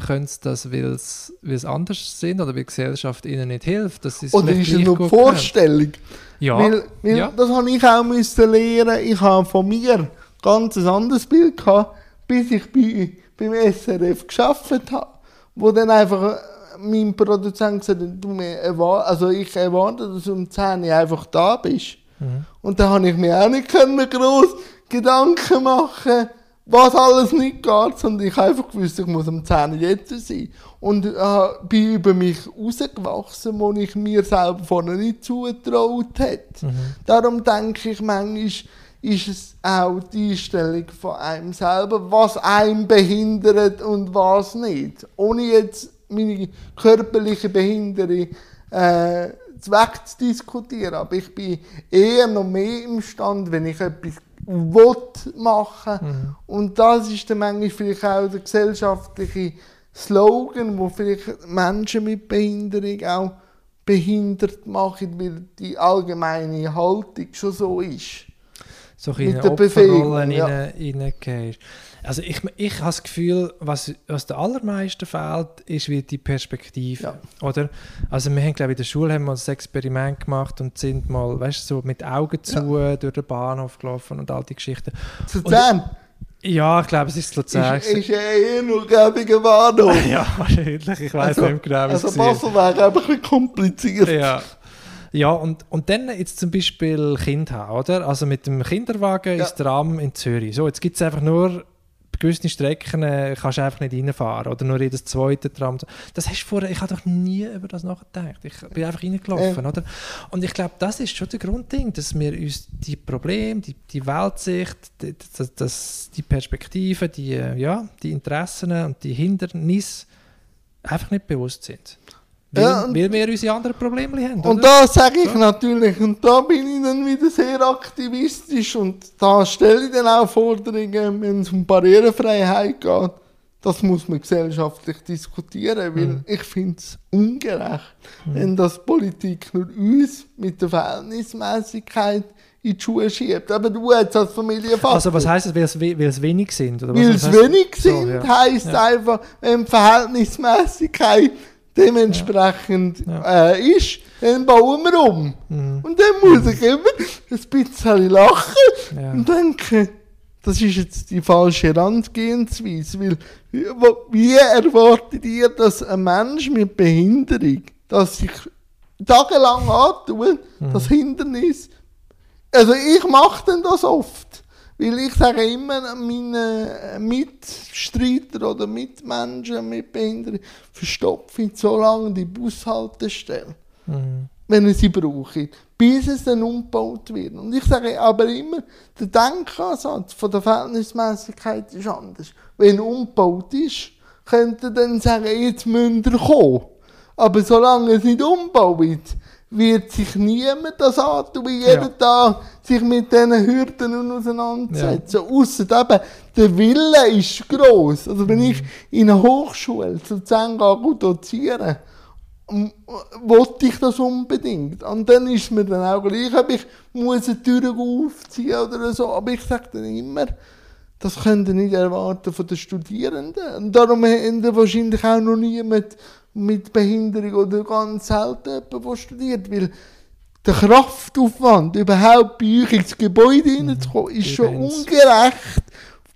Können sie das, weil sie anders sind oder weil die Gesellschaft ihnen nicht hilft. Das ist Oder ist es nur die Vorstellung? Ja. Weil, weil ja. das habe ich auch müssen lernen. Ich habe von mir ganz ein anderes Bild gehabt, bis ich bei, beim SRF geschafft habe. Wo dann einfach äh, mein Produzent gesagt hat, du also ich erwarte, dass du um 10 Uhr einfach da bist. Mhm. Und da habe ich mir auch nicht können groß Gedanken machen, was alles nicht geht, sondern ich habe einfach gewusst, ich muss am 10 Uhr jetzt sein. Und äh, bin über mich rausgewachsen, wo ich mir selber vorher nicht zugetraut hätte. Mhm. Darum denke ich, manchmal ist es auch die Einstellung von einem selber, was einem behindert und was nicht. Ohne jetzt meine körperliche Behinderung äh, wegzudiskutieren. Aber ich bin eher noch mehr imstand, wenn ich etwas will machen Mhm. Und das ist dann manchmal vielleicht auch der gesellschaftliche Slogan, wo vielleicht Menschen mit Behinderung auch behindert machen, weil die allgemeine Haltung schon so ist. so Mit in der Bewegung, Opferrollen ja. reingehst. Also ich, ich habe das Gefühl, was, was der allermeisten fehlt, ist wie die Perspektive. Ja. Oder? Also wir haben, glaube ich, in der Schule haben wir ein Experiment gemacht und sind mal, weißt du, so mit Augen zu durch den Bahnhof gelaufen und all die Geschichten. Zu 10 Ja, ich glaube, es ist Luzern. ist, ist ja eh nur gäbiger Bahnhof. [laughs] ja, wahrscheinlich. Ich weiß Also- nicht genau, wie Also. Basel wäre einfach ein bisschen kompliziert. Ja. Ja, und, und dann jetzt zum Beispiel Kind haben, oder? Also mit dem Kinderwagen Ja. ins Tram in Zürich. So, jetzt gibt es einfach nur bei gewissen Strecken äh, kannst du einfach nicht reinfahren oder nur jedes zweite Tram. Das hast du vorher, ich habe doch nie über das nachgedacht. Ich bin einfach reingelaufen, oder? Und ich glaube, das ist schon der Grundding, dass wir uns die Probleme, die, die Weltsicht, die, das, das, die Perspektiven, die, äh, ja, die Interessen und die Hindernisse einfach nicht bewusst sind. Weil, Ja, weil wir unsere anderen Probleme haben. Und oder? da sage ich So. natürlich, und da bin ich dann wieder sehr aktivistisch und da stelle ich dann auch Forderungen, wenn es um Barrierefreiheit geht. Das muss man gesellschaftlich diskutieren, weil Mhm. ich finde es ungerecht, wenn das Politik nur uns mit der Verhältnismäßigkeit in die Schuhe schiebt. Aber du jetzt als Familienvater. also was heisst das, weil es, wenig sind? Weil es wenig So, sind, ja. heisst Ja. einfach, wenn die Verhältnismäßigkeit dementsprechend Ja. Äh, ist, dann bauen wir um. Mhm. Und dann muss ich immer ein bisschen lachen Ja. und denken, das ist jetzt die falsche Herangehensweise. Weil, wie, erwartet ihr, dass ein Mensch mit Behinderung, das sich tagelang antut, Mhm. das Hindernis, also ich mache denn das oft. Weil ich sage immer meinen Mitstreiter oder Mitmenschen mit Behinderung, verstopfe ich so lange die Bushaltestelle Mhm. wenn ich sie brauche, bis es dann umgebaut wird. Und ich sage aber immer, der Denkansatz von der Verhältnismäßigkeit ist anders. Wenn umgebaut ist, könnt ihr dann sagen, jetzt müsst ihr kommen. Aber solange es nicht umgebaut wird, wird sich niemand das antun, wie jeden Ja. Tag sich mit diesen Hürden auseinandersetzen. Ausser eben, der Wille ist gross. Also wenn ich in einer Hochschule zu 10 gehe, gut dozieren, wollte ich das unbedingt. Und dann ist mir dann auch gleich, ob ich muss eine Tür aufziehen oder so. Aber ich sage dann immer, das könnt ihr nicht erwarten von den Studierenden. Und darum haben wahrscheinlich auch noch niemand mit Behinderung oder ganz selten jemand, der studiert. Weil der Kraftaufwand, überhaupt bei euch ins Gebäude hineinzukommen, ist schon ungerecht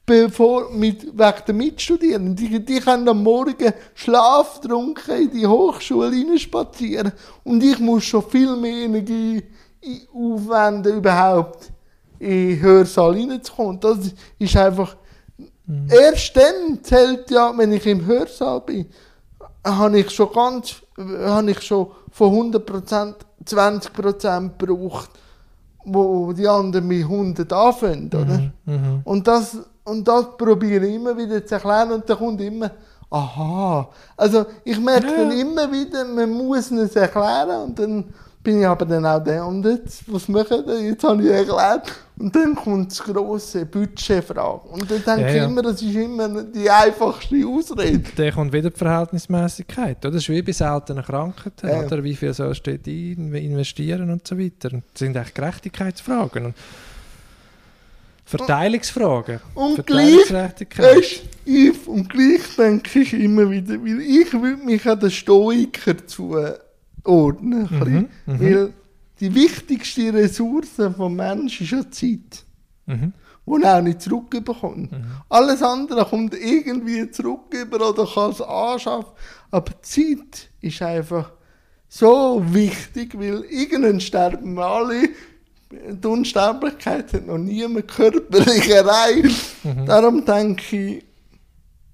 bevor mit, wegen der Mitstudierenden. Die, die können am Morgen schlaftrunken in die Hochschule hineinspazieren und ich muss schon viel mehr Energie aufwenden, überhaupt in den Hörsaal hineinzukommen. Das ist einfach... Erst dann zählt ja, wenn ich im Hörsaal bin, habe ich schon ganz, habe ich schon von 100% 20% gebraucht, wo die anderen mit 100 anfangen, oder? Mhm. Mhm. Und das, und das probiere ich immer wieder zu erklären und dann kommt immer, aha. Also ich merke Ja. dann immer wieder, man muss es erklären und dann bin ich aber dann auch der und jetzt, was machen wir? Jetzt habe ich erklärt und dann kommt das grosse Budgetfrage. Und dann denke Ja, ich ja. immer, das ist immer die einfachste Ausrede. Dann kommt wieder die Verhältnismäßigkeit. Oder? Das ist wie bei seltenen Krankheiten. Ja. Oder? Wie viel sollst du investieren und so weiter. Das sind eigentlich Gerechtigkeitsfragen. Und Verteilungsfragen. Und gleich, Verteilungsgerechtigkeit. weißt, ich, und gleich denke ich immer wieder, weil ich würde mich an den Stoiker zuordnen. ein bisschen. Mhm, mhm. Weil die wichtigste Ressource des Menschen ist ja die Zeit. Mhm. die er auch nicht zurückbekommt. Mhm. Alles andere kommt irgendwie zurück über oder kann es anschaffen. Aber die Zeit ist einfach so wichtig, weil irgendwann sterben wir alle. Die Unsterblichkeit hat noch niemand körperlich [laughs] erreicht. Mhm. Darum denke ich,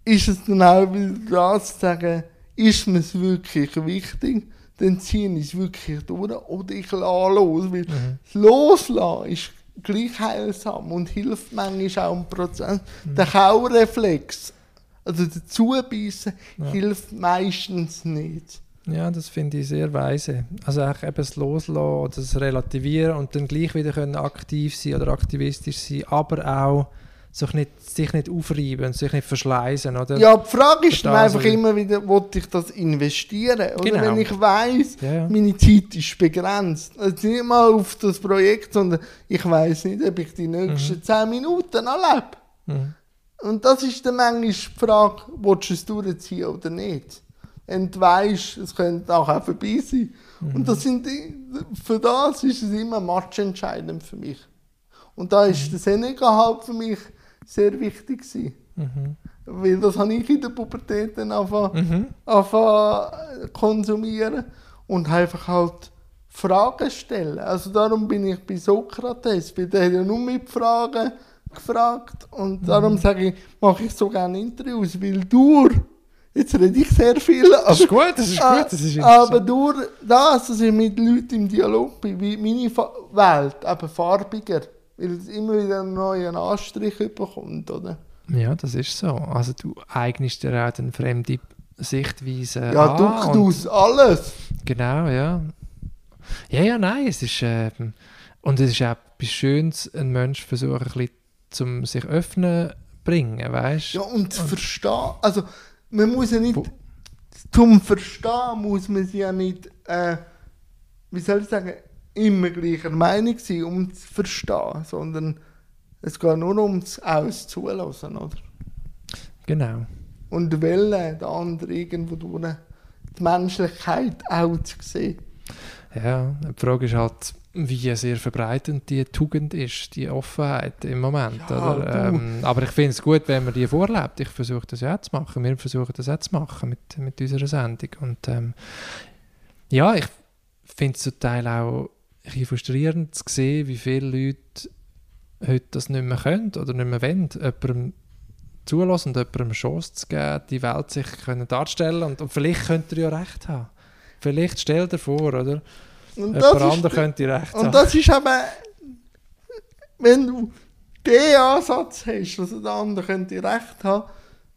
ist es dann auch wieder dran zu sagen, ist mir es wirklich wichtig, dann ziehe ich es wirklich durch oder ich lasse los. Weil Mhm. das Loslassen ist gleich heilsam und hilft manchmal auch im Prozess. Mhm. Der Kaureflex, also der Zubeissen, Ja. hilft meistens nicht. Ja, das finde ich sehr weise. Also auch eben das Loslassen oder das Relativieren und dann gleich wieder können aktiv sein oder aktivistisch sein, aber auch sich nicht, sich nicht aufreiben und sich nicht verschleißen, oder? Ja, die Frage ist dann einfach also- immer wieder, will ich das investieren? Oder Genau. wenn ich weiss, Ja, ja. meine Zeit ist begrenzt. Also nicht mal auf das Projekt, sondern ich weiß nicht, ob ich die nächsten Mhm. 10 Minuten noch lebe. Mhm. Und das ist dann manchmal die Frage, willst du es durchziehen oder nicht? Und du weisst, es könnte auch, auch vorbei sein. Mhm. Und das sind die, für das ist es immer matchentscheidend für mich. Und da Mhm. ist der Senegal halt für mich sehr wichtig gewesen. Mhm. Weil das habe ich in der Pubertät dann angefangen Mhm. äh, konsumieren und einfach halt Fragen stellen. Also darum bin ich bei Sokrates, weil der hat ja nur mit Fragen gefragt und darum Mhm. sage ich, mache ich so gerne Interviews, weil durch, jetzt rede ich sehr viel, aber, Das ist gut, das ist Ah, gut, das ist aber interessant. durch das, dass ich mit Leuten im Dialog bin, wie meine Fa Welt eben farbiger, weil es immer wieder einen neuen Anstrich bekommt, oder? Ja, das ist so. Also du eignest dir auch eine fremde Sichtweise Ja, an. und- durchaus alles. Genau, ja. Ja, ja, nein, es ist, ähm, und es ist auch etwas Schönes, ein Mensch versuchen, ein bisschen zum sich öffnen bringen, weißt du? Ja, und zu verstehen, also man muss ja nicht, Wo- zum Verstehen muss man sie ja nicht, äh, wie soll ich sagen, immer gleicher Meinung sein, um zu verstehen, sondern es geht nur ums Auszulassen, oder? Genau. Und wollen, der andere irgendwo durch die Menschlichkeit auch zu sehen. Ja, die Frage ist halt, wie sehr verbreitend die Tugend ist, die Offenheit im Moment. Ja. Ähm, aber ich finde es gut, wenn man die vorlebt. Ich versuche das ja auch zu machen. Wir versuchen das auch zu machen mit, mit unserer Sendung. Und ähm, ja, ich finde es zum Teil auch ein frustrierend zu sehen, wie viele Leute heute das nicht mehr können oder nicht mehr wollen, jemandem zulassen und jemandem eine Chance zu geben, die Welt sich können darstellen und, und vielleicht könnte er ja recht haben. Vielleicht stell dir vor, oder? Und Jemand anderes könnte recht haben. und das ist eben, wenn du den Ansatz hast, dass der andere könnte recht haben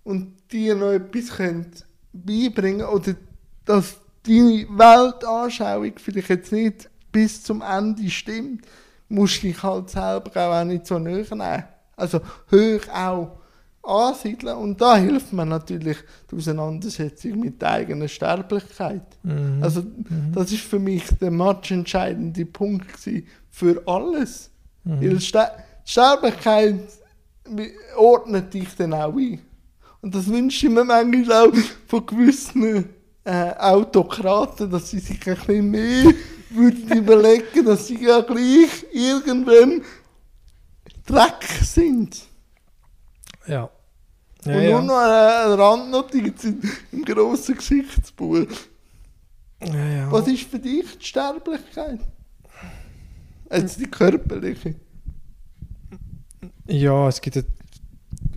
und dir noch etwas könnte beibringen oder dass deine Weltanschauung vielleicht jetzt nicht bis zum Ende stimmt, musst du dich halt selber auch nicht so nahe nehmen. Also hoch auch ansiedeln und da hilft mir natürlich die Auseinandersetzung mit der eigenen Sterblichkeit. Mhm. Also das ist für mich der matchentscheidende Punkt für alles. Mhm. Weil Ster die Sterblichkeit ordnet dich dann auch ein. Und das wünsche ich mir manchmal auch von gewissen äh, Autokraten, dass sie sich ein bisschen mehr würden überlegen, dass sie ja gleich irgendwann Dreck sind. ja. Ja, Und nur ja. noch eine Randnotiz im, grossen Geschichtsbuch. ja, ja. Was ist für dich die Sterblichkeit? Jetzt die körperliche. Ja, es gibt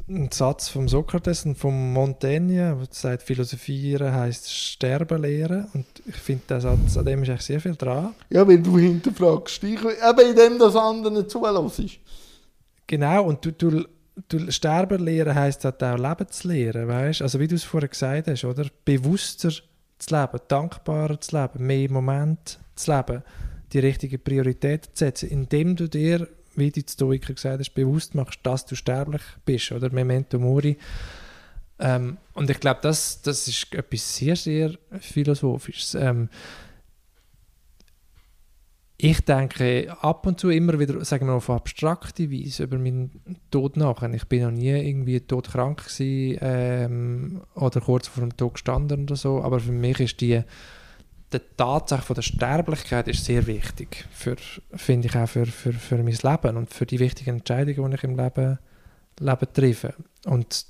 einen Satz vom Sokrates und vom Montaigne, der sagt, Philosophieren heisst Sterben lehren. Und ich finde, der Satz, an dem ist eigentlich sehr viel dran. Ja, weil du hinterfragst dich. Eben in dem, dass anderen zulässt. Genau, und du, du, du Sterben lehren heisst halt auch Leben zu lehren, weißt? Also wie du es vorher gesagt hast, oder? Bewusster zu leben, dankbarer zu leben, mehr Moment zu leben, die richtigen Prioritäten zu setzen, indem du dir, wie die Stoiker gesagt hast, bewusst machst, dass du sterblich bist, oder? Memento mori. Ähm, und ich glaube, das, das ist etwas sehr, sehr Philosophisches. Ähm, ich denke ab und zu immer wieder, sagen wir auf abstrakte Weise über meinen Tod nach. Ich bin noch nie irgendwie todkrank gewesen, ähm, oder kurz vor dem Tod gestanden oder so, aber für mich ist die, die Tatsache von der Sterblichkeit ist sehr wichtig, für, finde ich auch für, für, für mein Leben und für die wichtigen Entscheidungen, die ich im Leben, Leben treffe. Und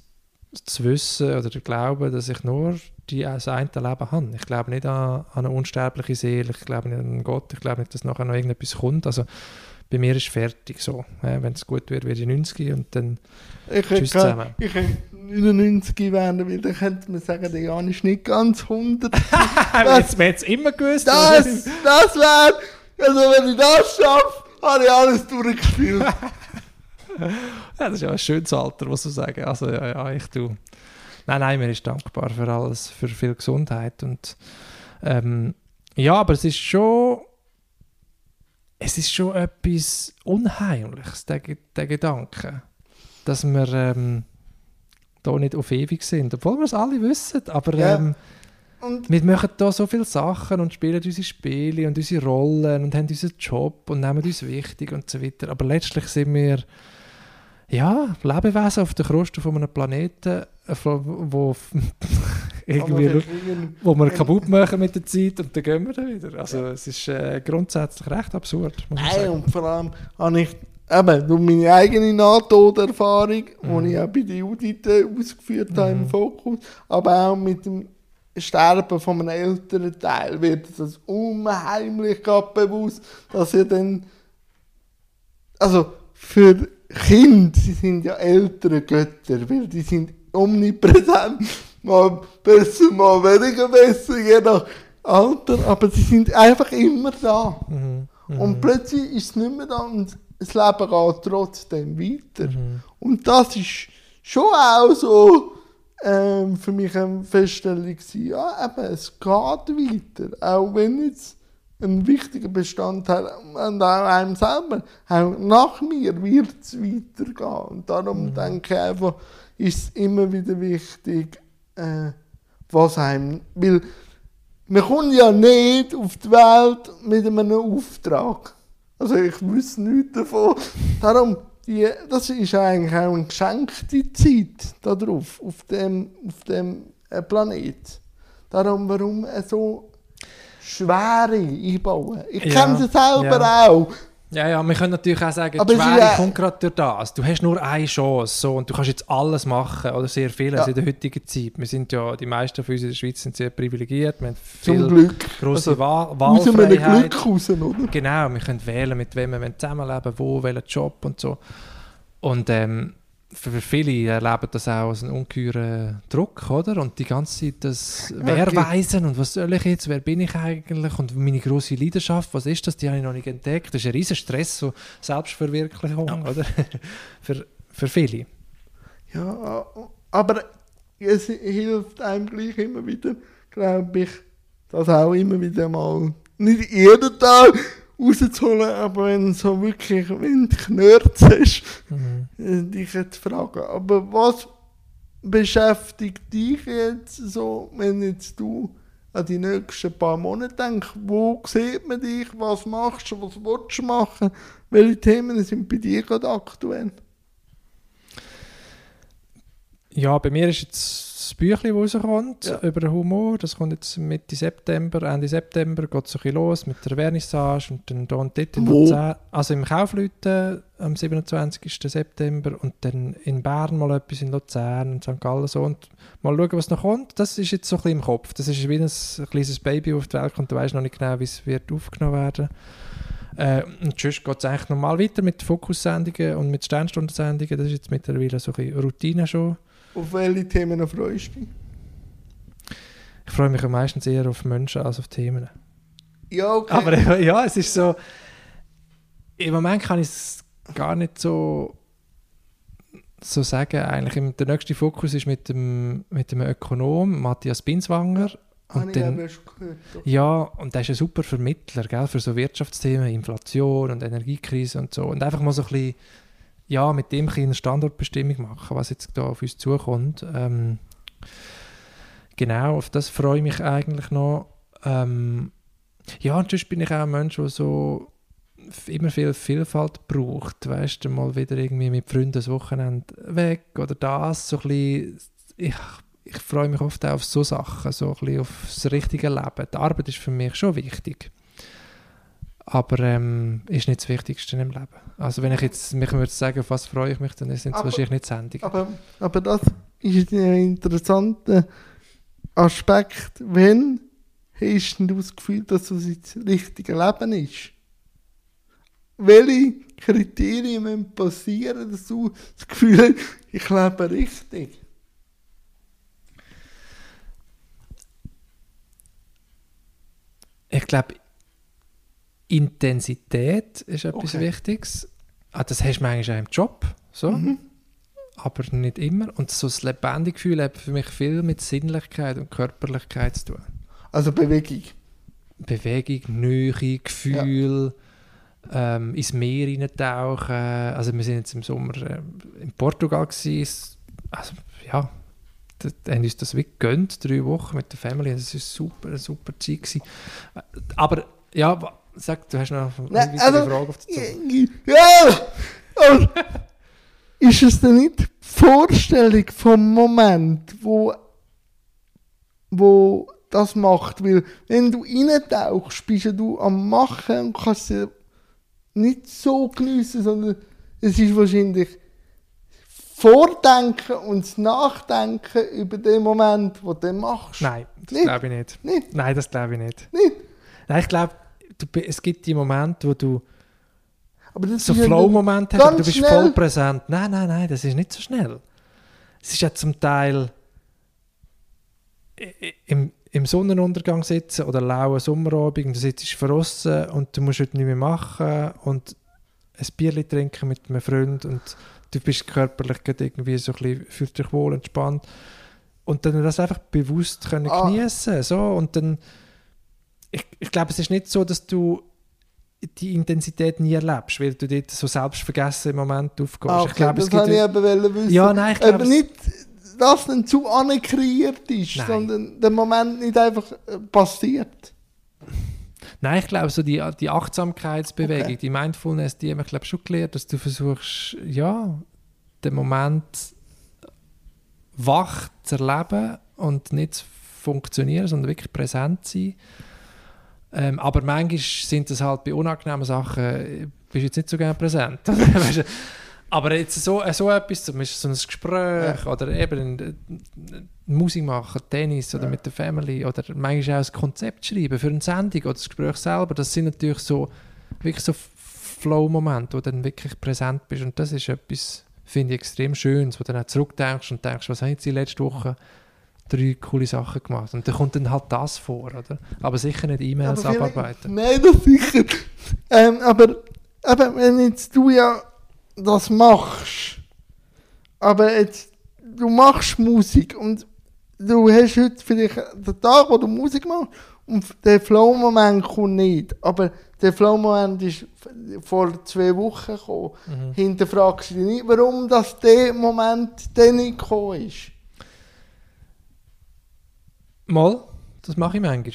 zu wissen oder zu glauben, dass ich nur die, das eine Leben habe. Ich glaube nicht an, an, eine unsterbliche Seele, ich glaube nicht an Gott, ich glaube nicht, dass nachher noch irgendetwas kommt. Also bei mir ist es fertig so. Ja, Wenn es gut wird, werde ich 90 und dann ich tschüss kann, zusammen. Ich könnte 99 werden, weil dann könnte man sagen, der Jan ist nicht ganz 100. [laughs] das, man hat es immer gewusst. Das, das wäre, also wenn ich das schaffe, habe ich alles durchgespielt. [laughs] das ist ja ein schönes Alter, muss man sagen. Also ja, ja ich tue. Nein, nein, mir ist dankbar für alles, für viel Gesundheit und ähm, ja, aber es ist schon es ist schon etwas Unheimliches, der, der Gedanke, dass wir ähm, da nicht auf ewig sind, obwohl wir es alle wissen, aber ja. ähm, und wir machen da so viele Sachen und spielen unsere Spiele und unsere Rollen und haben unseren Job und nehmen uns wichtig und so weiter, aber letztlich sind wir ja, Lebewesen auf der Kruste von einem Planeten, wo, irgendwie, wo wir kaputt machen mit der Zeit und dann gehen wir dann wieder. Also es ist äh, grundsätzlich recht absurd. Nein, und vor allem habe ich eben durch meine eigene Nahtoderfahrung, mhm. die ich auch bei den Judith ausgeführt mhm. habe im mhm. Fokus, aber auch mit dem Sterben von einem älteren Teil wird das unheimlich bewusst, dass ihr dann also für Kinder, sie sind ja ältere Götter, weil die sind omnipräsent, mal besser, mal weniger besser, je nach Alter, aber sie sind einfach immer da. Mhm. Mhm. Und plötzlich ist es nicht mehr da und das Leben geht trotzdem weiter. Mhm. Und das ist schon auch so ähm, für mich eine Feststellung gewesen. Ja, eben, es geht weiter, auch wenn jetzt ein wichtiger Bestandteil und auch einem selber. Auch nach mir wird es weitergehen. Und darum mhm. denke ich einfach, ist es immer wieder wichtig, äh, was einem. Weil man kommt ja nicht auf die Welt mit einem Auftrag. Also ich wüsste nichts davon. Darum, die, das ist eigentlich auch eine geschenkte Zeit darauf, auf dem, auf dem äh, Planet. Darum, warum so Schwere einbauen. Ich ja, kenne sie selber ja. auch. Ja, ja, wir können natürlich auch sagen, aber die Schwere ja, kommt gerade durch das. Du hast nur eine Chance so, und du kannst jetzt alles machen, oder sehr vieles ja. in der heutigen Zeit. Wir sind ja, die meisten von uns in der Schweiz sind sehr privilegiert. Wir haben viel Zum Glück. grosse also, Wahl Wahlfreiheit. Glück raus, oder? Genau, wir können wählen, mit wem wir zusammenleben wo, welchen Job und so. Und ähm, für viele erleben das auch als einen ungeheuren Druck, oder? Und die ganze Zeit das Wer okay. weisen und was soll ich jetzt, wer bin ich eigentlich und meine große Leidenschaft, was ist das, die habe ich noch nicht entdeckt. Das ist ein riesen Stress, so Selbstverwirklichung, ja. oder? [laughs] für, für viele. Ja, aber es hilft einem gleich immer wieder, glaube ich, das auch immer wieder mal, nicht jeden Tag, rauszuholen, aber wenn so wirklich, wenn du Knörz hast, mhm. Äh, dich jetzt fragen. Aber was beschäftigt dich jetzt so, wenn jetzt du an die nächsten paar Monate denkst, wo sieht man dich, was machst du, was willst du machen, welche Themen sind bei dir gerade aktuell? Ja, bei mir ist jetzt das Büchlein, das rauskommt ja. über Humor. Das kommt jetzt Mitte September, Ende September geht es ein los mit der Vernissage und dann da und dort in Wo? Luzern. Also im Kaufleuten am 27. September und dann in Bern mal etwas in Luzern und St. Gallen so und mal schauen, was noch kommt. Das ist jetzt so ein bisschen im Kopf. Das ist wie ein, ein kleines Baby auf die Welt und du weißt noch nicht genau, wie es wird aufgenommen werden äh, und sonst geht es eigentlich normal weiter mit Fokussendungen und mit Sternstundsendungen. Das ist jetzt mittlerweile so ein bisschen Routine schon. Auf welche Themen freust du dich? Ich freue mich meistens eher auf Menschen als auf Themen. Ja, okay. Aber ja, es ist so. Im Moment kann ich es gar nicht so, so sagen. Eigentlich der nächste Fokus ist mit dem, mit dem Ökonom Matthias Binswanger. Ja. Und dann, gehört, ja, und der ist ein super Vermittler gell, für so Wirtschaftsthemen, Inflation und Energiekrise und so. Und einfach mal so ein bisschen ja, mit dem eine Standortbestimmung machen, was jetzt da auf uns zukommt. Ähm, genau, auf das freue ich mich eigentlich noch. Ähm, ja, und sonst bin ich auch ein Mensch, der so immer viel Vielfalt braucht. Weißt du, mal wieder irgendwie mit Freunden das Wochenende weg oder das. So ein bisschen, ich, ich freue mich oft auch auf so Sachen, so ein bisschen auf das richtige Leben. Die Arbeit ist für mich schon wichtig. Aber ähm, ist nicht das Wichtigste im Leben. Also wenn ich jetzt mich würde sagen, auf was freue ich mich, dann sind es wahrscheinlich nicht Sendungen. Aber, aber das ist ein interessanter Aspekt. Wenn hast du das Gefühl, dass das das richtige Leben ist? Welche Kriterien müssen passieren, dass du das Gefühl hast, ich lebe richtig? Ich glaube, Intensität ist etwas Okay. Wichtiges. Ah, das hast du manchmal auch im Job, so. Mhm. aber nicht immer. Und so das lebendige Gefühl hat für mich viel mit Sinnlichkeit und Körperlichkeit zu tun. Also Bewegung. Bewegung, Nähe, Gefühl, ähm, ins Meer hineintauchen. Also wir sind jetzt im Sommer äh, in Portugal gewesen. Also ja, da haben uns das wirklich gegönnt, drei Wochen mit der Family. Das war super, super Zeit. Gewesen. Äh, Aber ja, sag, du hast noch eine also- Frage auf der Zunge. Ja! Ist es denn nicht die Vorstellung vom Moment, wo, wo das macht? Weil, wenn du reintauchst, bist du am Machen und kannst es nicht so geniessen, sondern es ist wahrscheinlich Vordenken und das Nachdenken über den Moment, wo du den machst. Nein, das glaube ich nicht. Nicht? Nein, das glaube ich nicht. Nicht? Nein, ich glaube, du, es gibt die Momente, wo du Aber das so Flow-Momente hast, aber du bist schnell. voll präsent. Nein, nein, nein, das ist nicht so schnell. Es ist ja zum Teil im, im Sonnenuntergang sitzen oder lauen Sommerabend und du sitzt verrossen und du musst heute nicht mehr machen und ein Bierchen trinken mit einem Freund und du bist körperlich irgendwie so ein bisschen, fühlst dich wohl, entspannt und dann das einfach bewusst können Ah. genießen so und dann ich, ich glaube, es ist nicht so, dass du die Intensität nie erlebst, weil du dort so selbstvergessen im Moment aufgehst. Okay, ich glaube, das es gibt ich eben wissen. ja, nein, ich glaube, es- nicht, dass dann zu ankreiert ist, Nein. sondern der Moment nicht einfach äh, passiert. Nein, ich glaube, so die, die Achtsamkeitsbewegung, Okay. die Mindfulness, die haben wir, glaube schon gelernt, dass du versuchst, ja, den Moment wach zu erleben und nicht zu funktionieren, sondern wirklich präsent zu sein. Ähm, aber manchmal sind das halt bei unangenehmen Sachen, äh, bist du jetzt nicht so gerne präsent. [laughs] [laughs] Aber jetzt so, äh, so etwas, zum Beispiel so ein Gespräch oder eben äh, Musik machen, Tennis oder Ja. mit der Family oder manchmal auch ein Konzept schreiben für eine Sendung oder das Gespräch selber, das sind natürlich so wirklich so Flow-Momente, wo du dann wirklich präsent bist und das ist etwas, finde ich, extrem Schönes, wo du dann auch zurückdenkst und denkst, was habe ich jetzt die letzte Woche drei coole Sachen gemacht und dann kommt dann halt das vor, oder? Aber sicher nicht E-Mails abarbeiten. Nein, das sicher. Ähm, aber, aber wenn jetzt du ja das machst, aber jetzt du machst Musik und du hast heute vielleicht den Tag, wo du Musik machst und der Flow-Moment kommt nicht. Aber der Flow-Moment ist vor zwei Wochen gekommen. Mhm. Hinterfragst du dich nicht, warum das der Moment dann nicht gekommen ist. Mal, das mache ich manchmal.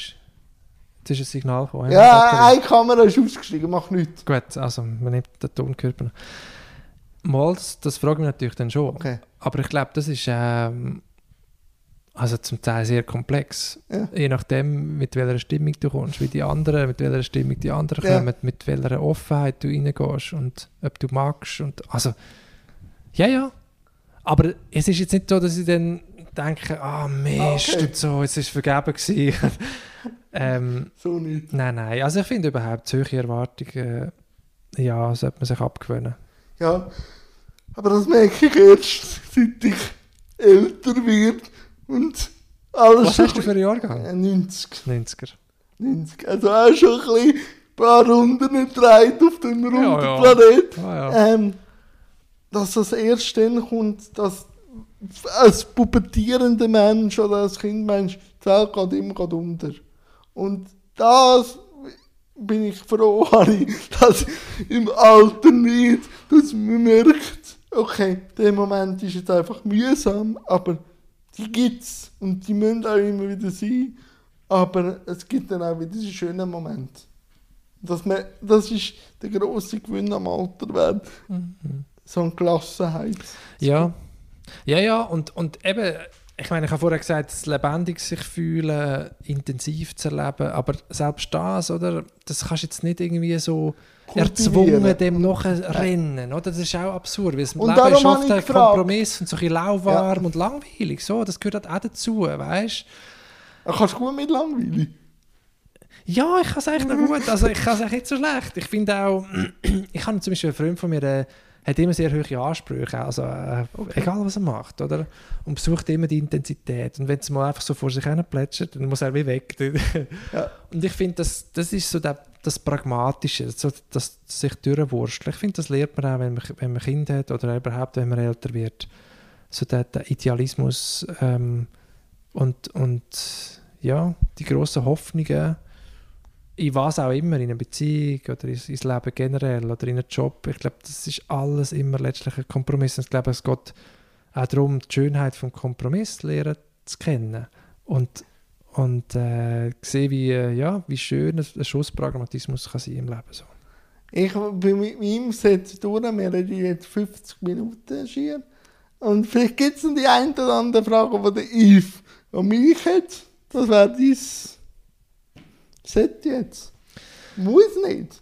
Jetzt ist ein Signal gekommen. Ja, eine Kamera ist ausgestiegen, mach nichts. Gut, also man nimmt den Tonkörper noch. Mal, das, das frage ich mich natürlich dann schon. Okay. Aber ich glaube, das ist ähm, also zum Teil sehr komplex. Ja. Je nachdem, mit welcher Stimmung du kommst, wie die anderen, mit welcher Stimmung die anderen Ja. kommen, mit welcher Offenheit du reingehst und ob du magst. Und, also, ja, ja. Aber es ist jetzt nicht so, dass ich dann denke, ah Mist Ah, okay. und so, ist es vergeben gewesen. [laughs] ähm, So nicht. nein, nein. Also ich finde überhaupt solche Erwartungen, äh, ja, sollte man sich abgewöhnen. Ja, aber das merke ich erst, [laughs] seit ich älter werde und alles Was hast du für einen Jahrgang? ein äh, 90, 90er. 90, also auch schon ein bisschen ein paar Runden gedreht auf dem runden ja. Planet. Ah, ja. Ähm, dass das erst dann kommt, dass als pubertierender Mensch oder als Kindmensch Welt geht immer geht unter. Und das bin ich froh, [laughs] Harry, dass im Alter nicht, dass man merkt, okay, der Moment ist jetzt einfach mühsam, aber die gibt's und die müssen auch immer wieder sein. Aber es gibt dann auch wieder diese schönen Momente. Dass man, das ist der grosse Gewinn am Alter werden. So eine Gelassenheit. Ja. Ja, ja, und, und eben, ich meine, ich habe vorher gesagt, das lebendig sich fühlen, intensiv zu erleben, aber selbst das, oder, das kannst du jetzt nicht irgendwie so erzwungen dem nachrennen, oder? Das ist auch absurd, weil das Und Leben ist oft ein. Kompromiss und so ein bisschen lauwarm und langweilig, so, das gehört halt auch dazu, weißt Da kannst du gut mit langweilig. Ja, ich kann es eigentlich noch gut. Also ich kann es eigentlich nicht so schlecht. Ich finde auch, [clears throat] ich habe zum Beispiel einen Freund von mir, der hat immer sehr hohe Ansprüche, also äh, egal was er macht, oder? Und besucht immer die Intensität. Und wenn es mal einfach so vor sich hin plätschert, dann muss er wie weg. [laughs] Ja. Und ich finde, das, das ist so der, das Pragmatische, so das sich durchwursteln. Ich finde, das lernt man auch, wenn man, wenn man Kinder hat oder überhaupt, wenn man älter wird. So der, der Idealismus ähm, und, und ja, die grossen Hoffnungen in was auch immer, in einer Beziehung oder ins, ins Leben generell oder in einem Job. Ich glaube, das ist alles immer letztlich ein Kompromiss. Und ich glaube, es geht auch darum, die Schönheit vom Kompromiss lernen zu kennen und, und äh, sehen, wie, äh, ja, wie schön ein, ein Schuss Pragmatismus kann sein im Leben. So. Ich bin mit meinem Set durch, wir reden jetzt 50 Minuten schier. Und vielleicht gibt es noch die eine oder andere Frage, die der Yves an mich hat. Das wäre dein Set jetzt. Muss nicht.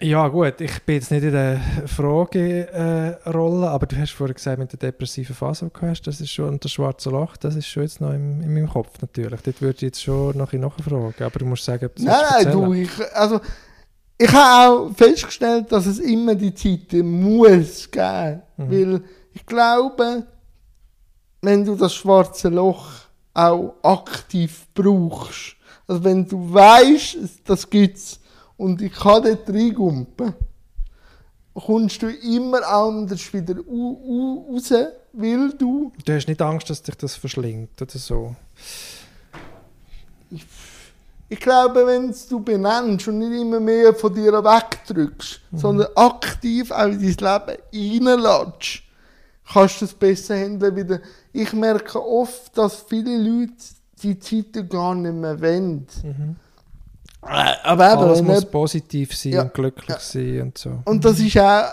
Ja gut, ich bin jetzt nicht in der Fragerolle, äh, aber du hast vorher gesagt, mit der depressiven Phase, die hast, das ist schon, und das schwarze Loch, das ist schon jetzt noch im, in meinem Kopf natürlich. Dort würde ich jetzt schon noch nachfragen, aber du musst sagen, Nein, nein, du, ich, also, ich habe auch festgestellt, dass es immer die Zeiten muss geben. Mhm. Weil ich glaube, wenn du das schwarze Loch auch aktiv brauchst, also wenn du weißt, das gibt's und ich kann dort reingumpen, kommst du immer anders wieder raus, weil du Du hast nicht Angst, dass dich das verschlingt oder so. Ich glaube, wenn du benennst und nicht immer mehr von dir wegdrückst, sondern aktiv auch in dein Leben reinlässt, kannst du es besser handeln wieder. Ich merke oft, dass viele Leute die Zeiten gar nicht mehr wollen. Äh, Aber eben, Alles muss positiv sein Ja, und glücklich ja. sein und so. und das ist auch,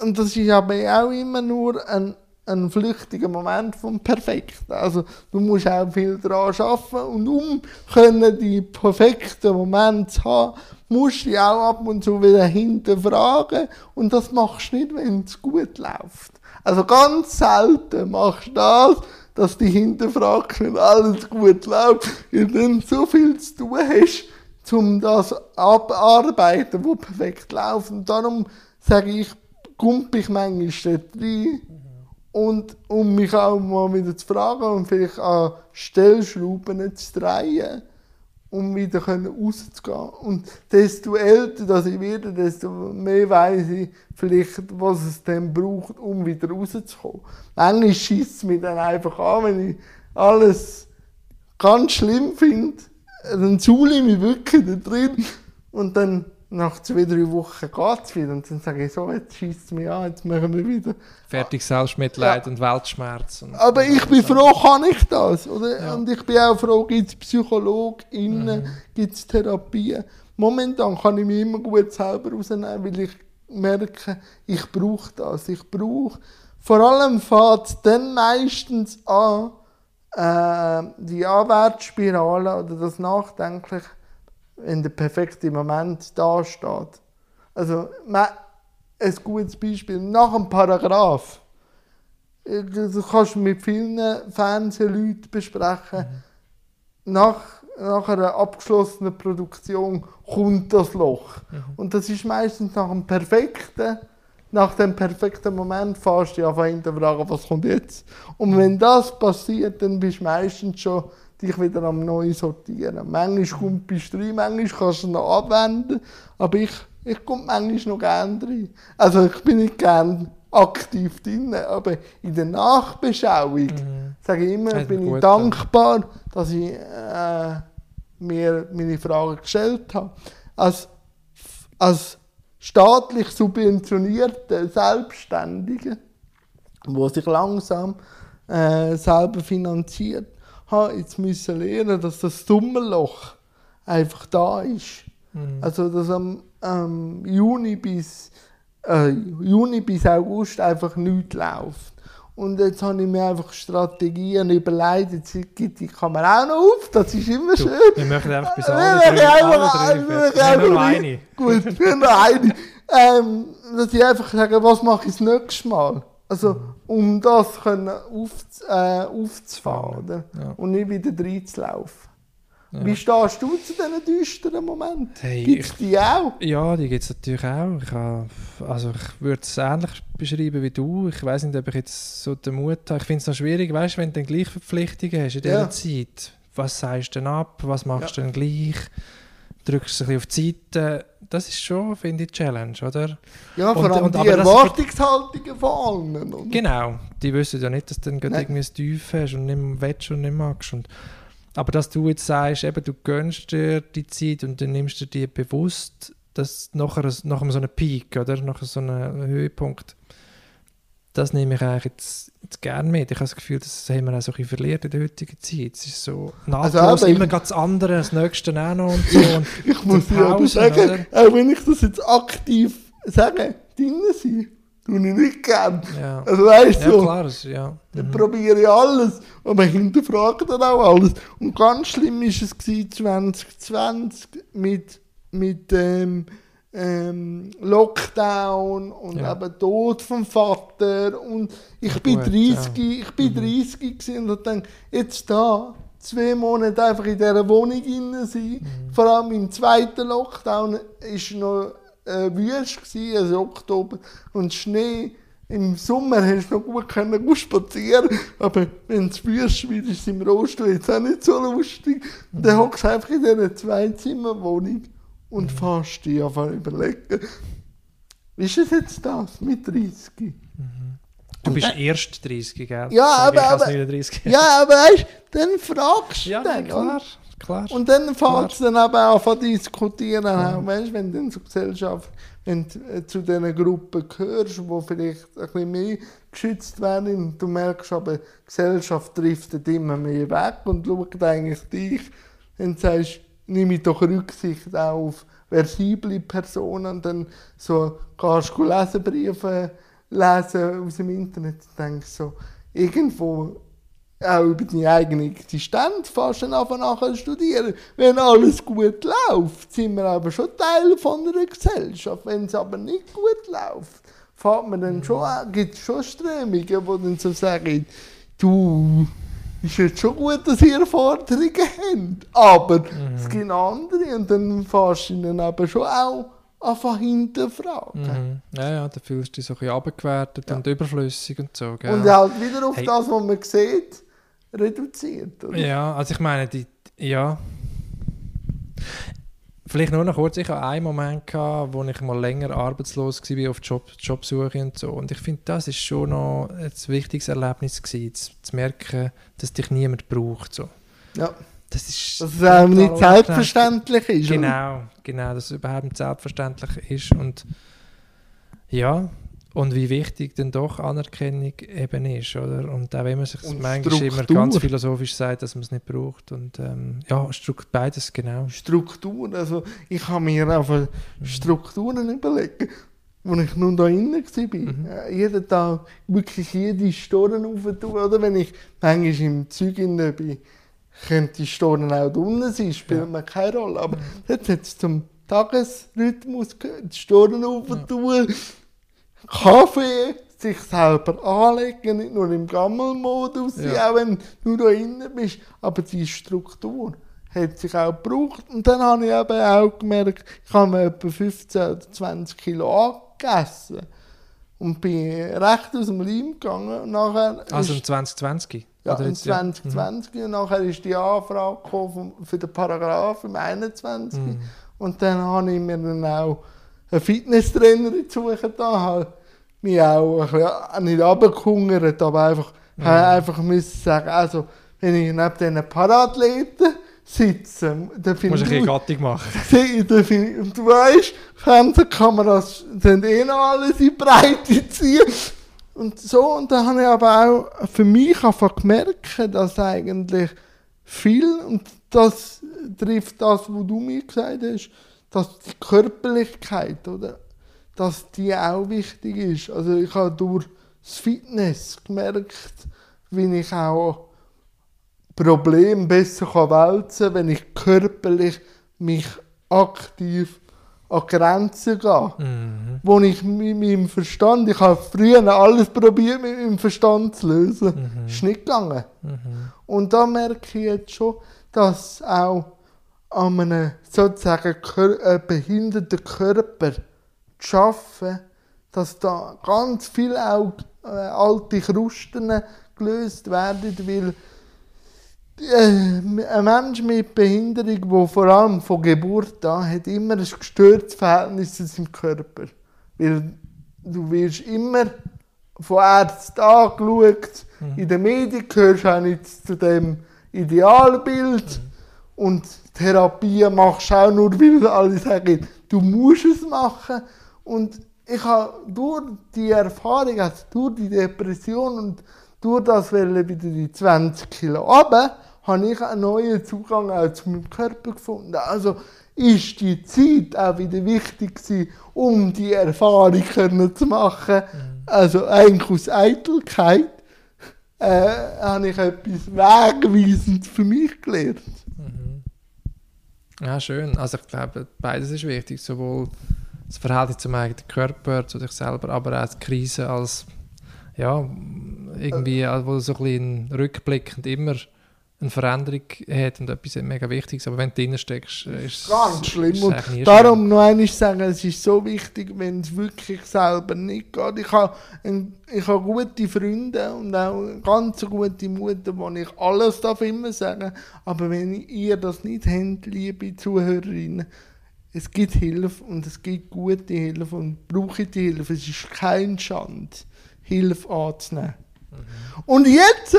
und das ist aber auch immer nur ein, ein flüchtiger Moment vom Perfekten. Also du musst auch viel daran arbeiten und um können die perfekten Momente zu haben, musst du dich auch ab und zu wieder hinterfragen und das machst du nicht, wenn es gut läuft. Also ganz selten machst du das, dass dich hinterfragst, wenn alles gut läuft, weil du so viel zu tun hast, um das abarbeiten, wo perfekt läuft. Und darum sage ich, kump ich manchmal dort rein. Und um mich auch mal wieder zu fragen und vielleicht an Stellschrauben zu drehen, um wieder rauszugehen. Und desto älter dass ich werde, desto mehr weiß ich vielleicht, was es dann braucht, um wieder rauszukommen. Manchmal schießt es mich dann einfach an, wenn ich alles ganz schlimm finde, dann suhle ich mich wirklich da drin und dann nach zwei, drei Wochen geht es wieder und dann sage ich so, jetzt schießt es mich an, jetzt machen wir wieder. Fertig Selbstmitleid und Weltschmerz. Und Aber ich bin froh, kann ich das? Oder? Ja. Und ich bin auch froh, gibt es PsychologInnen, gibt es Therapien. Momentan kann ich mich immer gut selber rausnehmen, weil ich merke, ich brauche das. Ich brauche, vor allem fängt es dann meistens an, äh, die Anwärtsspirale oder das Nachdenklich, wenn der perfekte Moment da steht. Also, ma- ein gutes Beispiel, nach einem Paragraph. Äh, Das kannst du mit vielen Fernsehleuten besprechen. Nach, nach einer abgeschlossenen Produktion kommt das Loch. Und das ist meistens nach dem perfekten, nach dem perfekten Moment fährst du dich einfach hinterfragen, was kommt jetzt. Und wenn das passiert, dann bist du meistens schon dich wieder am neu sortieren. Manchmal kommt bist du rein, manchmal kannst du es noch abwenden, aber ich, ich komme manchmal noch gerne rein. Also ich bin nicht gern aktiv drin, aber in der Nachbeschauung sage ich immer, bin ich dankbar, dass ich äh, mir meine Fragen gestellt habe. Als, als staatlich subventionierte Selbstständige, wo sich langsam äh, selber finanziert, habe jetzt müssen lernen, dass das Dummerloch einfach da ist. Mhm. Also, dass am am Juni bis, äh, Juni bis August einfach nichts läuft. Und jetzt habe ich mir einfach Strategien überlegt, jetzt gibt die Kamera auch noch auf, das ist immer Du, schön. wir möchten einfach bis [laughs] alle drei, einfach- wir Wir haben nur einfach- eine. Gut, wir noch eine. [laughs] Ähm, dass ich einfach sage, was mache ich das nächste Mal? Also, um das können auf, äh, aufzufahren, oder? Ja. Und nicht wieder reinzulaufen. Ja. Wie stehst du zu diesen düsteren Momenten? Hey, Gibt es die auch? Ja, die gibt es natürlich auch. Ich, habe, also ich würde es ähnlich beschreiben wie du. Ich weiß nicht, ob ich jetzt so den Mut habe. Ich finde es noch schwierig, weißt wenn du dann gleich Verpflichtungen hast in dieser Ja. Zeit. Was sagst du denn ab? Was machst du denn gleich? Drückst du ein bisschen auf die Seite? Das ist schon, finde ich, Challenge, oder? Ja, vor Und- allem und die Erwartungshaltungen von allen. Oder? Genau. Die wissen ja nicht, dass du dann gerade irgendwie ein Tief hast und nicht willst und nicht magst. Und, aber dass du jetzt sagst, eben, du gönnst dir die Zeit und dann nimmst du dir bewusst, dass nachher, ein- nach so einem Peak oder nach so einem Höhepunkt, das nehme ich eigentlich jetzt, jetzt gerne mit. Ich habe das Gefühl, das haben wir auch so ein bisschen verliert in der heutigen Zeit. Es ist so nahtlos, Also immer gerade das andere, das Nächste auch noch und [laughs] so. Und Ich muss dir aber sagen, auch wenn ich das jetzt aktiv sage, drinnen sein, tue ich nicht gern. ja. Also weißt ja, du, so, klar, das- ja. dann Mhm. probiere ich alles, aber ich hinterfrage dann auch alles. Und ganz schlimm ist es gewesen, 2020 mit, mit ähm, ähm, Lockdown und Ja. eben Tod vom Vater und ich Ja, bin gut, 30, ich bin Mhm. 30 gewesen und dachte, jetzt da zwei Monate einfach in dieser Wohnung drin sein. Mhm. Vor allem im zweiten Lockdown ist noch äh, wüst gewesen, also Oktober und Schnee. Im Sommer hast du noch gut können gut spazieren, aber wenn es wüst wird, ist es im Rollstuhl jetzt auch nicht so lustig. Und dann hockst du einfach in dieser Zwei-Zimmer-Wohnung und fährst dich einfach überlegen, ist es jetzt das mit 30? Du Und bist dann- erst 30, gell? Ja, aber- aber- 39. Ja, aber weißt du, dann fragst du Ja, oder? klar, klar. Und dann fängt es dann eben an zu diskutieren, auch, weißt, du, wenn du in so Gesellschaft, wenn du äh, zu diesen Gruppen gehörst, wo vielleicht ein bisschen mehr geschützt werden, und du merkst aber, die Gesellschaft driftet immer mehr weg und schaut eigentlich dich, dann sagst du, nehme ich doch Rücksicht auf versible Personen, dann so kannst du Leserbriefe lesen aus dem Internet und denkst so, irgendwo auch über deine eigene Existenz fast anfangen nachher studieren. Wenn alles gut läuft, sind wir aber schon Teil von einer Gesellschaft. Wenn es aber nicht gut läuft, fährt man dann schon, gibt es schon Strömungen, die dann so sagen, du, ist jetzt schon gut, dass ihr Forderungen habt, aber es gibt andere und dann fährst du ihnen aber schon auch einfach hinterfragen. Mhm. Ja, ja, da fühlst du dich so ein bisschen abgewertet Ja. und überflüssig und so. Gell? Und halt wieder auf Hey. das, was man sieht, reduziert. Oder? Ja, also ich meine, die, ja. Vielleicht nur noch kurz, ich hatte einen Moment, gehabt, wo ich mal länger arbeitslos war, auf Job, Jobsuche und so. Und ich finde, das ist schon noch ein wichtiges Erlebnis gewesen, zu, zu merken, dass dich niemand braucht. So. Ja. Das ist Dass es auch nicht selbstverständlich ist. oder? Genau, genau, dass es überhaupt nicht selbstverständlich ist und ja, und wie wichtig denn doch Anerkennung eben ist, oder? Und auch wenn man sich manchmal immer Struktur. ganz philosophisch sagt, dass man es nicht braucht und ähm, ja, Struktur, beides genau. Strukturen. Also ich habe mir einfach Strukturen überlegt, als ich nun da innen war. Mhm. Jeden Tag wirklich jede Stunde aufentun. Oder wenn ich manchmal im Zeug innen bin, könnte die Stunde auch unten sein, spielt Ja. mir keine Rolle. Aber jetzt hat es zum Tagesrhythmus gehört, die Stunde aufentun, Kaffee, sich selber anlegen, nicht nur im Gammelmodus, Ja. auch wenn du da innen bist, aber die Struktur hat sich auch gebraucht. Und dann habe ich eben auch gemerkt, ich habe mir etwa 15 oder 20 Kilo angegessen und bin recht aus dem Leim gegangen. Und nachher Also im 2020? ja, im jetzt, ja. 2020 und nachher ist die Anfrage gekommen für den Paragraph im 21. Mhm. Und dann habe ich mir dann auch einen Fitnesstrainer dazu getan, habe mich auch ein bisschen, nicht runtergehungert, aber einfach, Mhm. einfach müssen sagen, also, wenn ich neben diesen Parathleten sitze, dann Musst du finde ein bisschen ich, Gattung machen. [laughs] Sie- da finde ich- und du weißt, Fernsehkameras sind eh noch alles in Breite ziehen. Und so, und dann habe ich aber auch für mich einfach gemerkt, dass eigentlich viel, und das trifft das, was du mir gesagt hast, dass die Körperlichkeit, oder? Dass die auch wichtig ist. Also ich habe durch das Fitness gemerkt, wie ich auch Probleme besser kann wälzen kann, wenn ich körperlich mich aktiv an Grenzen gehe. Mhm. Wo ich mit meinem Verstand, ich habe früher alles probiert mit meinem Verstand zu lösen. Mhm. Ist nicht gegangen. Mhm. Und da merke ich jetzt schon, dass auch an einem sozusagen äh, behinderten Körper zu arbeiten, dass da ganz viel auch äh, alte Krusten gelöst werden, weil äh, ein Mensch mit Behinderung, der vor allem von Geburt an hat, immer ein gestörtes Verhältnis zu seinem Körper. Weil du wirst immer von Ärzten angeschaut, in den Medien gehörst du auch nicht zu dem Idealbild und Therapie machst du auch nur, [laughs] weil alle sagen, du musst es machen. Und ich habe durch die Erfahrung, also durch die Depression und durch das wieder die 20 Kilo runter, habe ich einen neuen Zugang auch zu meinem Körper gefunden. Also ist die Zeit auch wieder wichtig gewesen, um die Erfahrung können zu machen. Also eigentlich aus Eitelkeit äh, habe ich etwas wegweisend für mich gelernt. Ja, schön. Also ich glaube, beides ist wichtig. Sowohl das Verhältnis zum eigenen Körper, zu dich selber, aber auch die Krise als, ja, irgendwie, also wo so ein bisschen rückblickend immer eine Veränderung hat und etwas mega Wichtiges. Aber wenn du drin steckst, ist es Ganz schlimm. Und darum noch einmal sagen, es ist so wichtig, wenn es wirklich selber nicht geht. Ich habe, ich habe gute Freunde und auch eine ganz gute Mutter, wo ich alles darf immer sagen Aber wenn ihr das nicht habt, liebe Zuhörerinnen, es gibt Hilfe und es gibt gute Hilfe und brauche die Hilfe. Es ist kein Schand, Hilfe anzunehmen. Und jetzt,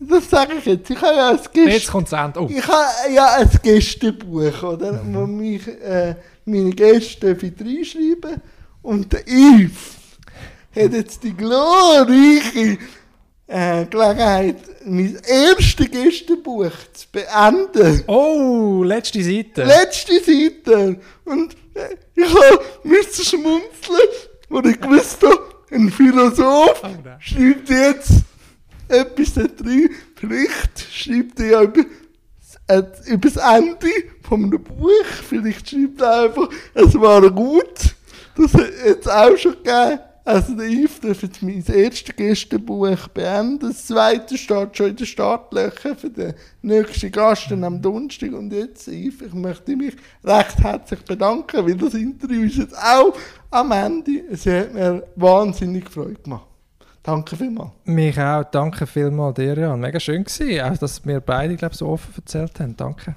das sage ich jetzt, ich habe ja schlimm. Gast Jetzt kommt das Ende. Oh. ich habe ja ein Gästebuch, oder? Wo mich äh, meine Gäste reinschreiben Und der Yves hat jetzt die glorreiche äh, Gelegenheit, mein erstes Gästebuch zu beenden. oh, letzte Seite. Letzte Seite. Und äh, ich habe müssen schmunzeln, wo ich gewusst habe, ein Philosoph Oh, schreibt jetzt etwas da drin. Vielleicht schreibt er ja über, äh, über das Ende von einem Buch. Vielleicht schreibt er einfach, es war gut. Das hat es auch schon gegeben. Also der Yves darf jetzt mein erstes Gästebuch beenden. Das zweite steht schon in den Startlöchern für den nächsten Gast dann am Donnerstag. Und jetzt, Yves, ich möchte mich recht herzlich bedanken, weil das Interview ist jetzt auch am Ende. Es hat mir wahnsinnig Freude gemacht. Danke vielmals. Mich auch. Danke vielmals dir, Jan. Mega schön gewesen. Auch, dass wir beide, glaube ich, so offen erzählt haben. Danke.